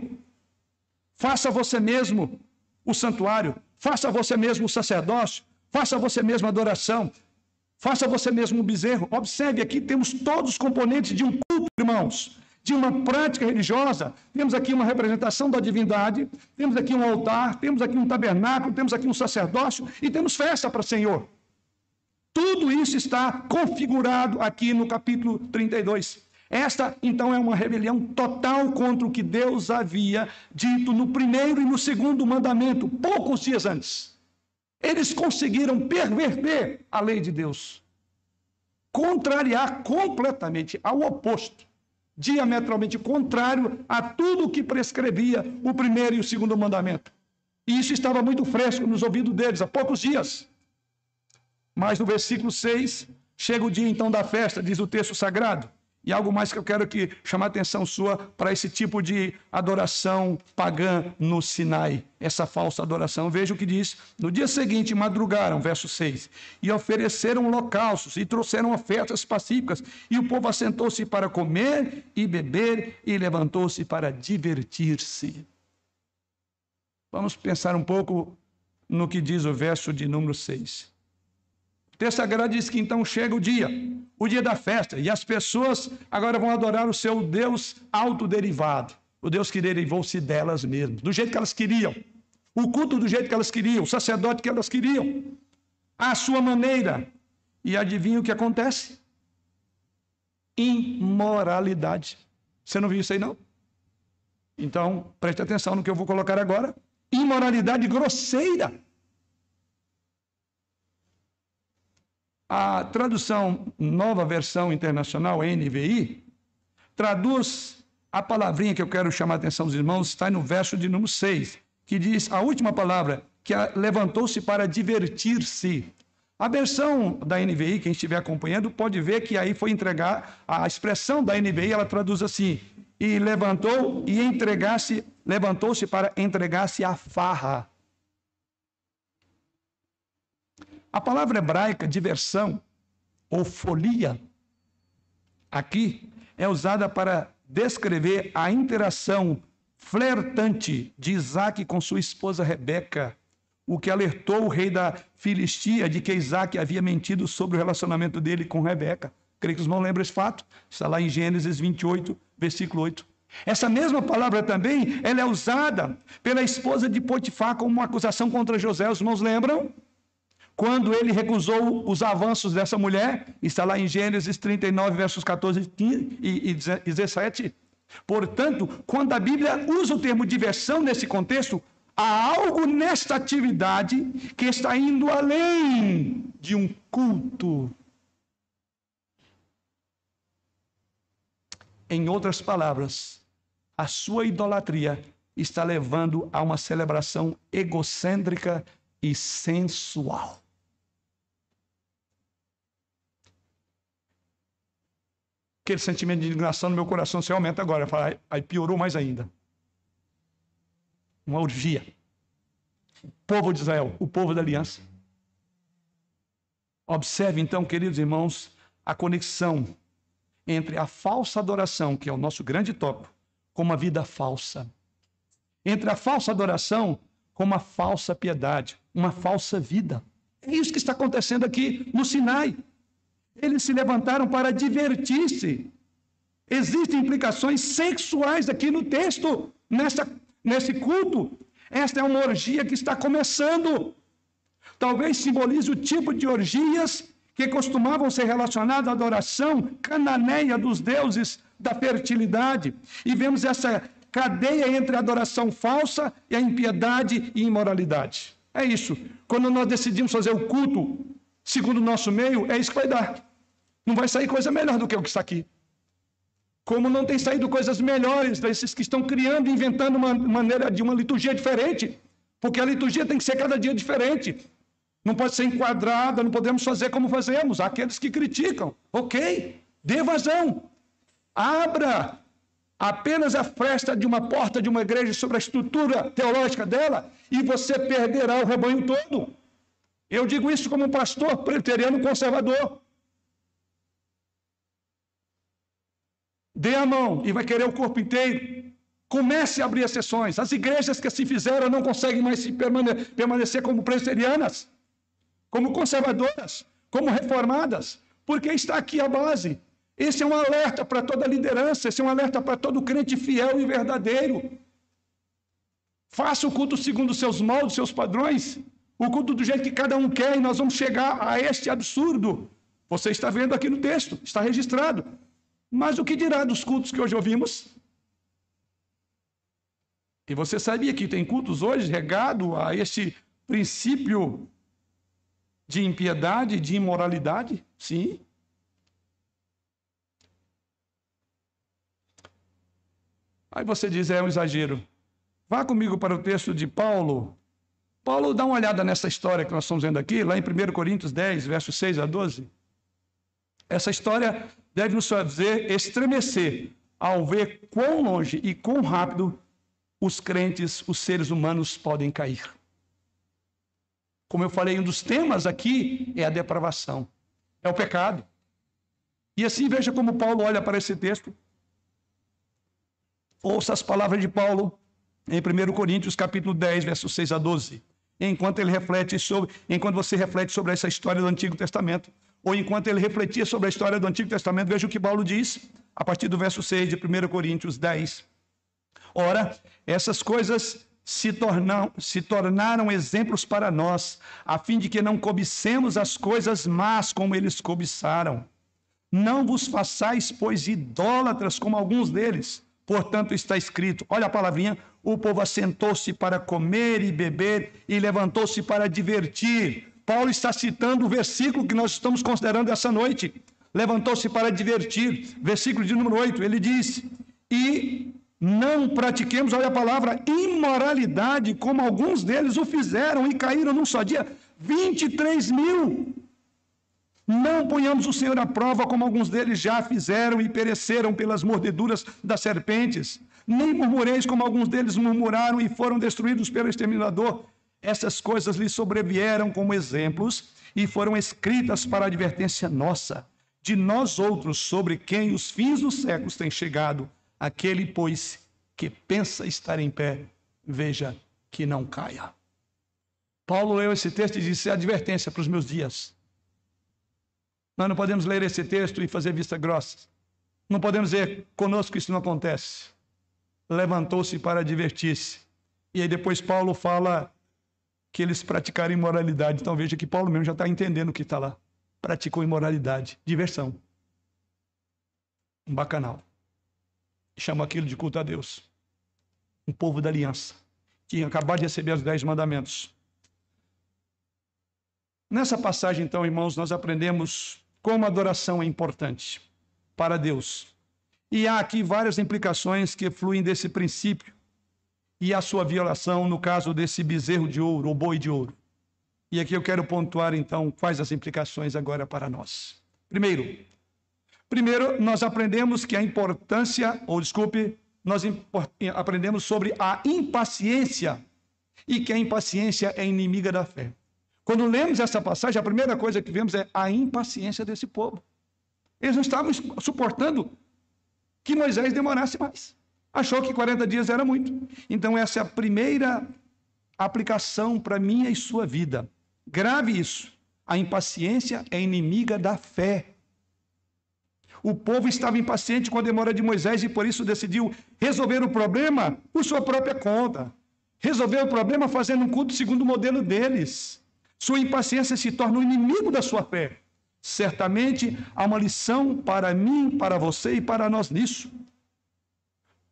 Faça você mesmo o santuário, faça você mesmo o sacerdócio, faça você mesmo a adoração, faça você mesmo o bezerro. Observe aqui, temos todos os componentes de um culto, irmãos, de uma prática religiosa. Temos aqui uma representação da divindade, temos aqui um altar, temos aqui um tabernáculo, temos aqui um sacerdócio e temos festa para o Senhor. Tudo isso está configurado aqui no capítulo 32. Esta, então, é uma rebelião total contra o que Deus havia dito no primeiro e no segundo mandamento, poucos dias antes. Eles conseguiram perverter a lei de Deus, contrariar completamente ao oposto, diametralmente contrário a tudo o que prescrevia o primeiro e o segundo mandamento. E isso estava muito fresco nos ouvidos deles há poucos dias. Mas no versículo 6, chega o dia então da festa, diz o texto sagrado. E algo mais que eu quero que chamar a atenção sua para esse tipo de adoração pagã no Sinai, essa falsa adoração. Veja o que diz: No dia seguinte madrugaram, verso 6, e ofereceram holocaustos e trouxeram ofertas pacíficas, e o povo assentou-se para comer e beber e levantou-se para divertir-se. Vamos pensar um pouco no que diz o verso de número 6 texto sagrado diz que então chega o dia, o dia da festa, e as pessoas agora vão adorar o seu Deus autoderivado, o Deus que derivou-se delas mesmas, do jeito que elas queriam, o culto do jeito que elas queriam, o sacerdote que elas queriam, à sua maneira. E adivinha o que acontece? Imoralidade. Você não viu isso aí, não? Então, preste atenção no que eu vou colocar agora. Imoralidade grosseira. A tradução Nova Versão Internacional, NVI, traduz a palavrinha que eu quero chamar a atenção dos irmãos, está no verso de número 6, que diz a última palavra, que levantou-se para divertir-se. A versão da NVI, quem estiver acompanhando, pode ver que aí foi entregar, a expressão da NVI, ela traduz assim, e levantou e entregasse, levantou-se para entregar-se à farra. A palavra hebraica diversão ou folia aqui é usada para descrever a interação flertante de Isaac com sua esposa Rebeca, o que alertou o rei da Filistia de que Isaac havia mentido sobre o relacionamento dele com Rebeca. Creio que os irmãos lembram esse fato. Está lá em Gênesis 28, versículo 8. Essa mesma palavra também ela é usada pela esposa de Potifar como uma acusação contra José. Os irmãos lembram? Quando ele recusou os avanços dessa mulher, está lá em Gênesis 39, versos 14 e 17. Portanto, quando a Bíblia usa o termo diversão nesse contexto, há algo nesta atividade que está indo além de um culto. Em outras palavras, a sua idolatria está levando a uma celebração egocêntrica e sensual. Aquele sentimento de indignação no meu coração se aumenta agora. Falo, aí piorou mais ainda. Uma orgia. O povo de Israel, o povo da aliança. Observe então, queridos irmãos, a conexão entre a falsa adoração, que é o nosso grande tópico, com uma vida falsa. Entre a falsa adoração com uma falsa piedade, uma falsa vida. É isso que está acontecendo aqui no Sinai. Eles se levantaram para divertir-se. Existem implicações sexuais aqui no texto, nessa, nesse culto. Esta é uma orgia que está começando. Talvez simbolize o tipo de orgias que costumavam ser relacionadas à adoração cananeia dos deuses da fertilidade. E vemos essa cadeia entre a adoração falsa e a impiedade e imoralidade. É isso. Quando nós decidimos fazer o culto segundo o nosso meio, é isso que vai dar. Não vai sair coisa melhor do que o que está aqui. Como não tem saído coisas melhores desses que estão criando, inventando uma maneira de uma liturgia diferente. Porque a liturgia tem que ser cada dia diferente. Não pode ser enquadrada, não podemos fazer como fazemos. Aqueles que criticam. Ok, dê vazão. Abra apenas a fresta de uma porta de uma igreja sobre a estrutura teológica dela e você perderá o rebanho todo. Eu digo isso como um pastor preteriano conservador. Dê a mão e vai querer o corpo inteiro. Comece a abrir as sessões. As igrejas que assim fizeram não conseguem mais se permanecer como presbiterianas, como conservadoras, como reformadas, porque está aqui a base. Esse é um alerta para toda liderança, esse é um alerta para todo crente fiel e verdadeiro. Faça o culto segundo os seus moldes, seus padrões, o culto do jeito que cada um quer, e nós vamos chegar a este absurdo. Você está vendo aqui no texto, está registrado. Mas o que dirá dos cultos que hoje ouvimos? E você sabia que tem cultos hoje regado a este princípio de impiedade, de imoralidade? Sim. Aí você diz, é um exagero. Vá comigo para o texto de Paulo. Paulo, dá uma olhada nessa história que nós estamos vendo aqui, lá em 1 Coríntios 10, versos 6 a 12. Essa história deve nos fazer estremecer ao ver quão longe e quão rápido os crentes, os seres humanos podem cair. Como eu falei, um dos temas aqui é a depravação, é o pecado. E assim veja como Paulo olha para esse texto Ouça as palavras de Paulo em 1 Coríntios capítulo 10, versos 6 a 12. Enquanto ele reflete sobre, enquanto você reflete sobre essa história do Antigo Testamento, ou enquanto ele refletia sobre a história do Antigo Testamento, veja o que Paulo diz a partir do verso 6 de 1 Coríntios 10. Ora, essas coisas se, tornam, se tornaram exemplos para nós, a fim de que não cobicemos as coisas más como eles cobiçaram. Não vos façais, pois, idólatras como alguns deles Portanto, está escrito: olha a palavrinha, o povo assentou-se para comer e beber e levantou-se para divertir. Paulo está citando o versículo que nós estamos considerando essa noite. Levantou-se para divertir. Versículo de número 8, ele diz: E não pratiquemos, olha a palavra, imoralidade, como alguns deles o fizeram e caíram num só dia. 23 mil. Não ponhamos o Senhor à prova, como alguns deles já fizeram e pereceram pelas mordeduras das serpentes. Nem murmureis, como alguns deles murmuraram e foram destruídos pelo exterminador. Essas coisas lhes sobrevieram como exemplos e foram escritas para advertência nossa, de nós outros, sobre quem os fins dos séculos têm chegado. Aquele, pois, que pensa estar em pé, veja que não caia. Paulo leu esse texto e disse: é advertência para os meus dias. Nós não podemos ler esse texto e fazer vista grossa. Não podemos dizer, conosco isso não acontece. Levantou-se para divertir-se. E aí depois Paulo fala que eles praticaram imoralidade. Então veja que Paulo mesmo já está entendendo o que está lá. Praticou imoralidade, diversão. Um bacanal. Chama aquilo de culto a Deus. Um povo da aliança. Que acabou de receber os dez mandamentos. Nessa passagem, então, irmãos, nós aprendemos como a adoração é importante para Deus. E há aqui várias implicações que fluem desse princípio e a sua violação no caso desse bezerro de ouro ou boi de ouro. E aqui eu quero pontuar então quais as implicações agora para nós. Primeiro, primeiro nós aprendemos que a importância, ou desculpe, nós aprendemos sobre a impaciência e que a impaciência é inimiga da fé. Quando lemos essa passagem, a primeira coisa que vemos é a impaciência desse povo. Eles não estavam suportando que Moisés demorasse mais. Achou que 40 dias era muito. Então, essa é a primeira aplicação para minha e sua vida. Grave isso. A impaciência é inimiga da fé. O povo estava impaciente com a demora de Moisés e por isso decidiu resolver o problema por sua própria conta. Resolver o problema fazendo um culto segundo o modelo deles. Sua impaciência se torna o inimigo da sua fé. Certamente há uma lição para mim, para você e para nós nisso.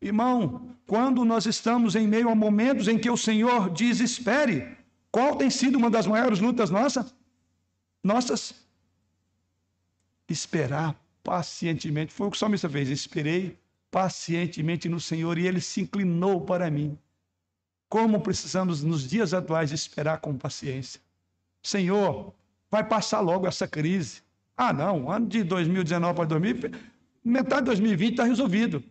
Irmão, quando nós estamos em meio a momentos em que o Senhor diz espere, qual tem sido uma das maiores lutas nossas? Nossas? Esperar pacientemente. Foi o que o salmista fez. Esperei pacientemente no Senhor e ele se inclinou para mim. Como precisamos, nos dias atuais, esperar com paciência. Senhor, vai passar logo essa crise. Ah, não, ano de 2019 para 2020, metade de 2020 está resolvido.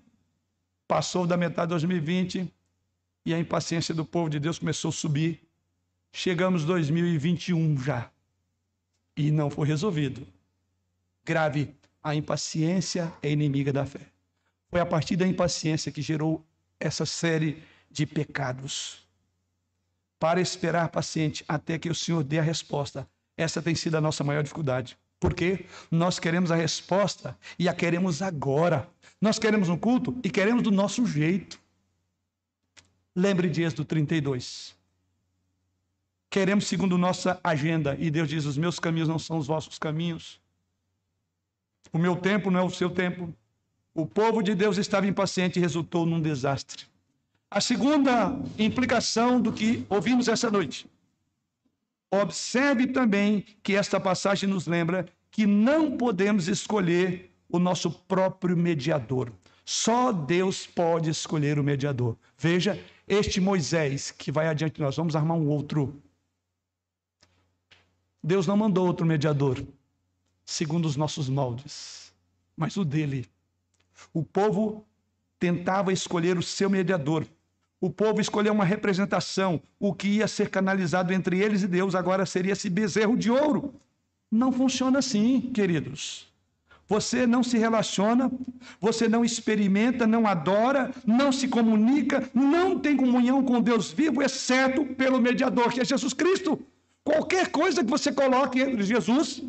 Passou da metade de 2020 e a impaciência do povo de Deus começou a subir. Chegamos 2021 já e não foi resolvido. Grave, a impaciência é inimiga da fé. Foi a partir da impaciência que gerou essa série de pecados. Para esperar paciente até que o Senhor dê a resposta. Essa tem sido a nossa maior dificuldade. Porque nós queremos a resposta e a queremos agora. Nós queremos um culto e queremos do nosso jeito. Lembre de Êxodo 32. Queremos segundo nossa agenda. E Deus diz: Os meus caminhos não são os vossos caminhos. O meu tempo não é o seu tempo. O povo de Deus estava impaciente e resultou num desastre. A segunda implicação do que ouvimos essa noite Observe também que esta passagem nos lembra que não podemos escolher o nosso próprio mediador. Só Deus pode escolher o mediador. Veja, este Moisés que vai adiante de nós, vamos armar um outro. Deus não mandou outro mediador, segundo os nossos moldes, mas o dele. O povo tentava escolher o seu mediador, o povo escolheu uma representação. O que ia ser canalizado entre eles e Deus agora seria esse bezerro de ouro. Não funciona assim, queridos. Você não se relaciona, você não experimenta, não adora, não se comunica, não tem comunhão com Deus vivo, exceto pelo mediador, que é Jesus Cristo. Qualquer coisa que você coloque entre Jesus,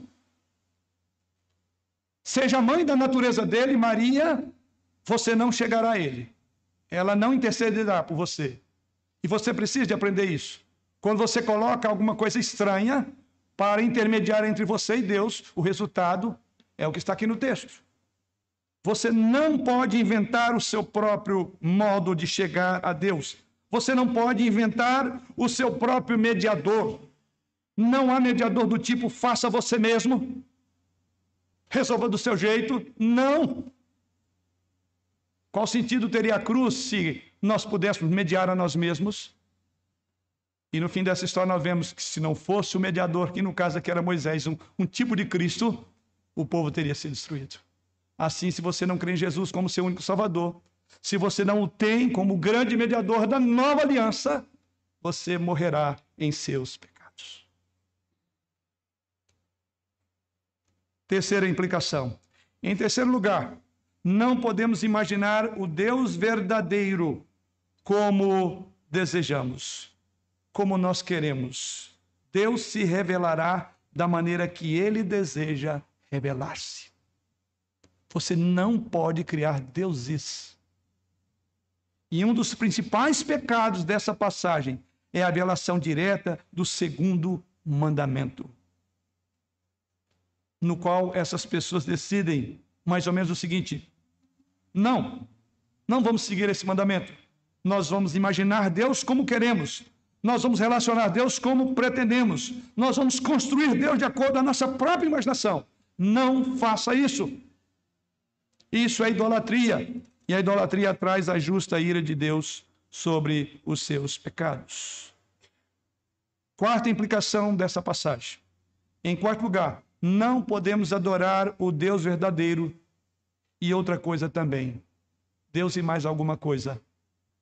seja mãe da natureza dele, Maria, você não chegará a ele ela não intercederá por você. E você precisa de aprender isso. Quando você coloca alguma coisa estranha para intermediar entre você e Deus, o resultado é o que está aqui no texto. Você não pode inventar o seu próprio modo de chegar a Deus. Você não pode inventar o seu próprio mediador. Não há mediador do tipo faça você mesmo, resolva do seu jeito. Não. Qual sentido teria a cruz se nós pudéssemos mediar a nós mesmos? E no fim dessa história nós vemos que se não fosse o mediador, que no caso aqui era Moisés, um, um tipo de Cristo, o povo teria sido destruído. Assim, se você não crê em Jesus como seu único Salvador, se você não o tem como grande mediador da nova aliança, você morrerá em seus pecados. Terceira implicação. Em terceiro lugar, não podemos imaginar o Deus verdadeiro como desejamos, como nós queremos. Deus se revelará da maneira que ele deseja revelar-se. Você não pode criar deuses. E um dos principais pecados dessa passagem é a violação direta do segundo mandamento, no qual essas pessoas decidem mais ou menos o seguinte: não, não vamos seguir esse mandamento. Nós vamos imaginar Deus como queremos. Nós vamos relacionar Deus como pretendemos. Nós vamos construir Deus de acordo com a nossa própria imaginação. Não faça isso. Isso é idolatria. E a idolatria traz a justa ira de Deus sobre os seus pecados. Quarta implicação dessa passagem. Em quarto lugar, não podemos adorar o Deus verdadeiro e outra coisa também. Deus e mais alguma coisa.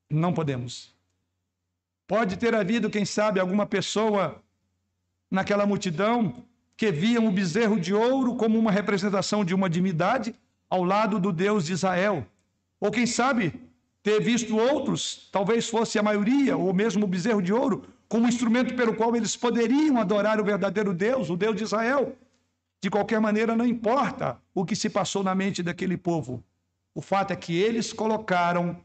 Não podemos. Pode ter havido, quem sabe, alguma pessoa naquela multidão que via um bezerro de ouro como uma representação de uma divindade ao lado do Deus de Israel. Ou quem sabe, ter visto outros, talvez fosse a maioria, ou mesmo o bezerro de ouro, como instrumento pelo qual eles poderiam adorar o verdadeiro Deus, o Deus de Israel. De qualquer maneira, não importa o que se passou na mente daquele povo. O fato é que eles colocaram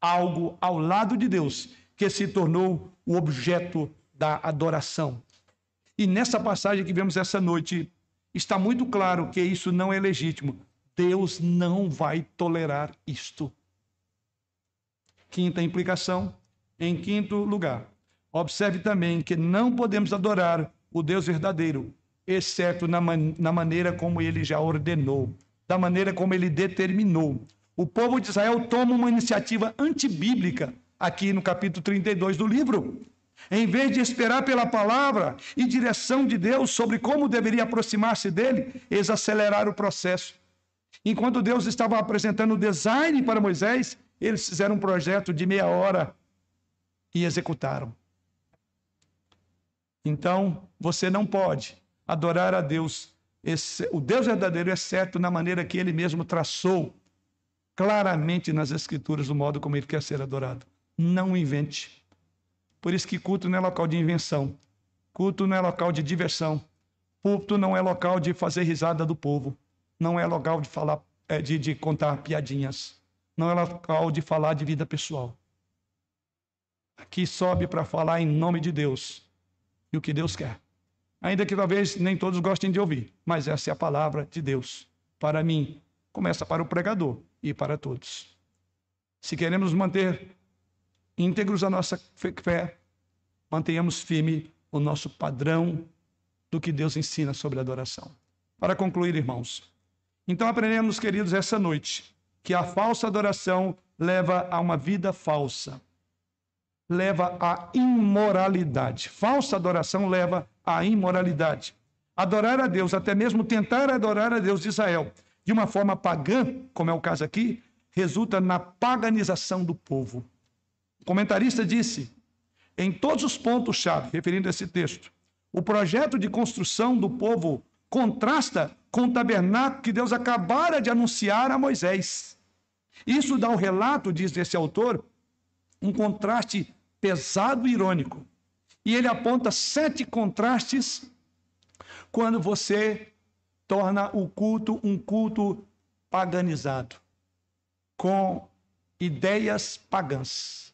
algo ao lado de Deus que se tornou o objeto da adoração. E nessa passagem que vemos essa noite, está muito claro que isso não é legítimo. Deus não vai tolerar isto. Quinta implicação. Em quinto lugar, observe também que não podemos adorar o Deus verdadeiro, exceto na, man na maneira como ele já ordenou, da maneira como ele determinou. O povo de Israel toma uma iniciativa antibíblica aqui no capítulo 32 do livro. Em vez de esperar pela palavra e direção de Deus sobre como deveria aproximar-se dele, eles aceleraram o processo. Enquanto Deus estava apresentando o design para Moisés, eles fizeram um projeto de meia hora e executaram. Então, você não pode adorar a Deus, o Deus verdadeiro, exceto na maneira que ele mesmo traçou claramente nas Escrituras, o modo como ele quer ser adorado. Não invente. Por isso que culto não é local de invenção. Culto não é local de diversão. Púlpito não é local de fazer risada do povo. Não é local de falar, é, de, de contar piadinhas. Não é local de falar de vida pessoal. Aqui sobe para falar em nome de Deus e o que Deus quer. Ainda que talvez nem todos gostem de ouvir, mas essa é a palavra de Deus. Para mim, começa para o pregador e para todos. Se queremos manter íntegros a nossa fé, mantenhamos firme o nosso padrão do que Deus ensina sobre adoração. Para concluir, irmãos, então aprendemos, queridos, essa noite, que a falsa adoração leva a uma vida falsa, leva à imoralidade. Falsa adoração leva à imoralidade. Adorar a Deus, até mesmo tentar adorar a Deus de Israel, de uma forma pagã, como é o caso aqui, resulta na paganização do povo. O comentarista disse, em todos os pontos-chave, referindo a esse texto, o projeto de construção do povo contrasta com o tabernáculo que Deus acabara de anunciar a Moisés. Isso dá o relato, diz esse autor, um contraste pesado e irônico. E ele aponta sete contrastes quando você torna o culto um culto paganizado, com ideias pagãs.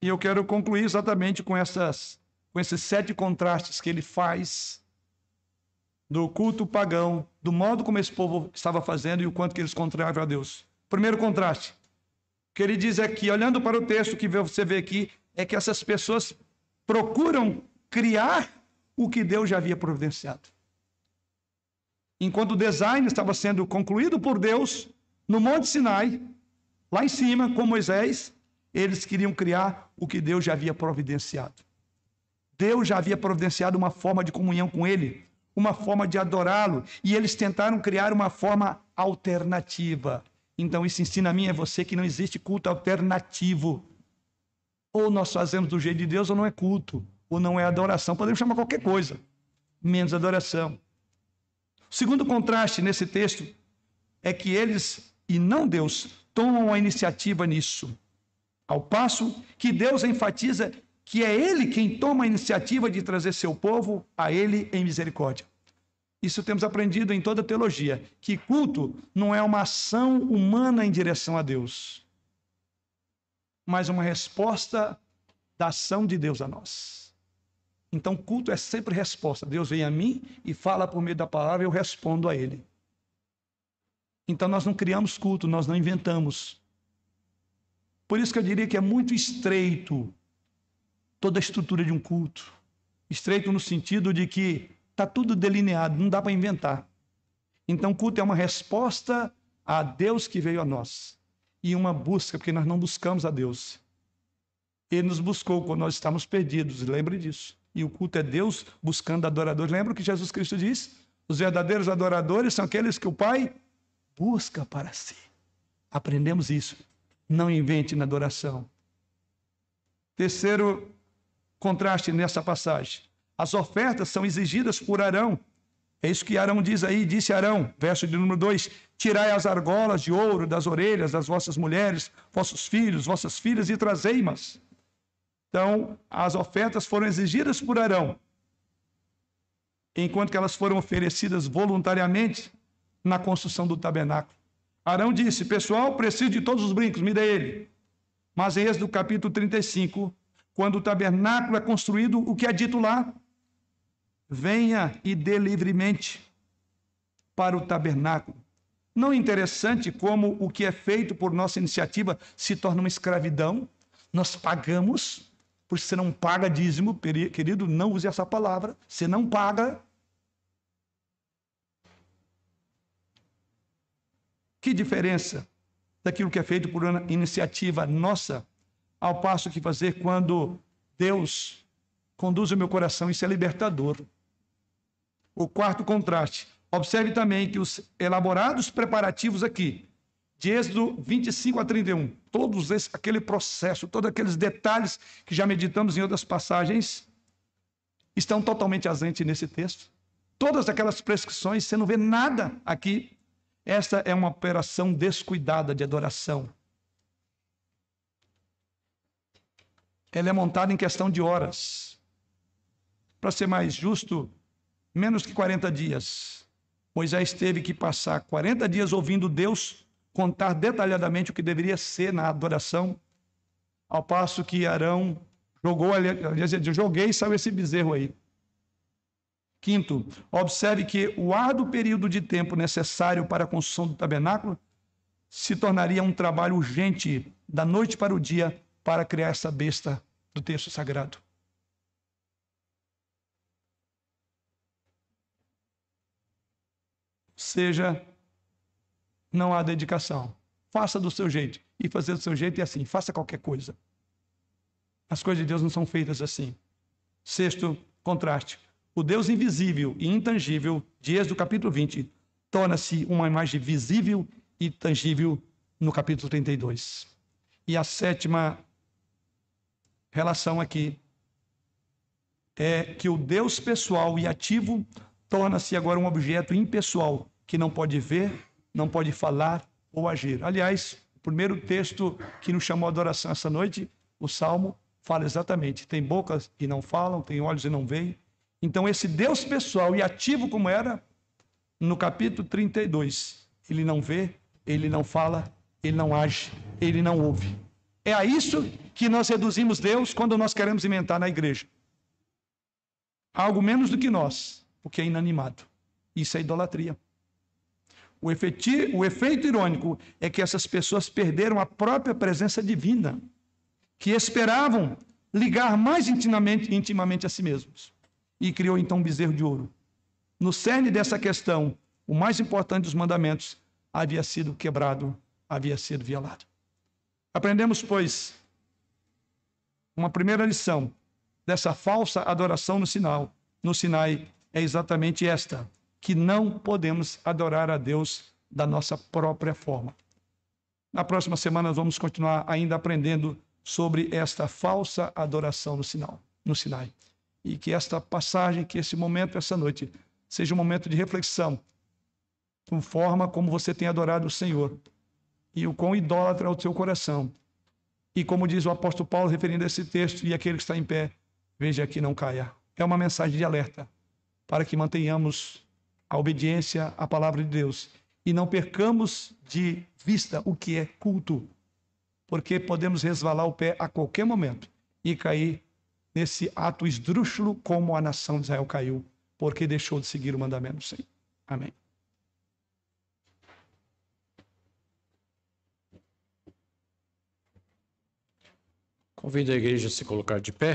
E eu quero concluir exatamente com, essas, com esses sete contrastes que ele faz do culto pagão, do modo como esse povo estava fazendo e o quanto que eles contrariam a Deus. Primeiro contraste, que ele diz aqui, olhando para o texto que você vê aqui, é que essas pessoas procuram criar o que Deus já havia providenciado. Enquanto o design estava sendo concluído por Deus no Monte Sinai, lá em cima, com Moisés, eles queriam criar o que Deus já havia providenciado. Deus já havia providenciado uma forma de comunhão com Ele, uma forma de adorá-lo, e eles tentaram criar uma forma alternativa. Então, isso ensina a mim e a você que não existe culto alternativo. Ou nós fazemos do jeito de Deus, ou não é culto, ou não é adoração. Podemos chamar qualquer coisa, menos adoração. O segundo contraste nesse texto é que eles, e não Deus, tomam a iniciativa nisso. Ao passo que Deus enfatiza que é Ele quem toma a iniciativa de trazer seu povo a Ele em misericórdia. Isso temos aprendido em toda a teologia, que culto não é uma ação humana em direção a Deus, mas uma resposta da ação de Deus a nós. Então, culto é sempre resposta. Deus vem a mim e fala por meio da palavra, eu respondo a Ele. Então, nós não criamos culto, nós não inventamos. Por isso que eu diria que é muito estreito toda a estrutura de um culto. Estreito no sentido de que está tudo delineado, não dá para inventar. Então, culto é uma resposta a Deus que veio a nós e uma busca, porque nós não buscamos a Deus. Ele nos buscou quando nós estávamos perdidos, lembre disso. E o culto é Deus buscando adoradores. Lembra o que Jesus Cristo diz? Os verdadeiros adoradores são aqueles que o Pai busca para si. Aprendemos isso. Não invente na adoração. Terceiro contraste nessa passagem. As ofertas são exigidas por Arão. É isso que Arão diz aí, disse Arão, verso de número 2: Tirai as argolas de ouro das orelhas das vossas mulheres, vossos filhos, vossas filhas e trazei-mas. Então, as ofertas foram exigidas por Arão, enquanto que elas foram oferecidas voluntariamente na construção do tabernáculo. Arão disse: Pessoal, preciso de todos os brincos, me dê ele. Mas em Êxodo capítulo 35, quando o tabernáculo é construído, o que é dito lá? Venha e dê livremente para o tabernáculo. Não é interessante como o que é feito por nossa iniciativa se torna uma escravidão? Nós pagamos, porque você não paga dízimo, querido, não use essa palavra. Você não paga. Que diferença daquilo que é feito por uma iniciativa nossa, ao passo que fazer quando Deus conduz o meu coração, isso é libertador. O quarto contraste. Observe também que os elaborados preparativos aqui, de Êxodo 25 a 31, todos esse, aquele processo, todos aqueles detalhes que já meditamos em outras passagens, estão totalmente ausentes nesse texto. Todas aquelas prescrições, você não vê nada aqui. Esta é uma operação descuidada de adoração. Ela é montada em questão de horas. Para ser mais justo, menos que 40 dias. Moisés teve que passar 40 dias ouvindo Deus contar detalhadamente o que deveria ser na adoração, ao passo que Arão jogou, aliás, joguei e saiu esse bezerro aí. Quinto, observe que o árduo período de tempo necessário para a construção do tabernáculo se tornaria um trabalho urgente da noite para o dia para criar essa besta do texto sagrado. Seja não há dedicação. Faça do seu jeito. E fazer do seu jeito é assim: faça qualquer coisa. As coisas de Deus não são feitas assim. Sexto contraste: o Deus invisível e intangível, de Êxodo capítulo 20, torna-se uma imagem visível e tangível no capítulo 32. E a sétima relação aqui é que o Deus pessoal e ativo torna-se agora um objeto impessoal que não pode ver, não pode falar ou agir. Aliás, o primeiro texto que nos chamou a adoração essa noite, o Salmo, fala exatamente: tem bocas e não falam, tem olhos e não veem. Então, esse Deus pessoal e ativo como era, no capítulo 32, ele não vê, ele não fala, ele não age, ele não ouve. É a isso que nós reduzimos Deus quando nós queremos inventar na igreja. Algo menos do que nós, porque é inanimado. Isso é idolatria. O, efeito, o efeito irônico é que essas pessoas perderam a própria presença divina, que esperavam ligar mais intimamente, intimamente a si mesmos. E criou então um bezerro de ouro. No cerne dessa questão, o mais importante dos mandamentos havia sido quebrado, havia sido violado. Aprendemos, pois, uma primeira lição dessa falsa adoração no sinal, no Sinai, é exatamente esta: que não podemos adorar a Deus da nossa própria forma. Na próxima semana nós vamos continuar ainda aprendendo sobre esta falsa adoração no sinal, no Sinai. E que esta passagem, que esse momento, essa noite, seja um momento de reflexão, com forma como você tem adorado o Senhor e o quão idólatra é o seu coração. E como diz o apóstolo Paulo, referindo a esse texto, e aquele que está em pé, veja que não caia. É uma mensagem de alerta para que mantenhamos a obediência à palavra de Deus e não percamos de vista o que é culto, porque podemos resvalar o pé a qualquer momento e cair nesse ato esdrúxulo como a nação de Israel caiu, porque deixou de seguir o mandamento do Senhor. Amém. Convido a igreja a se colocar de pé.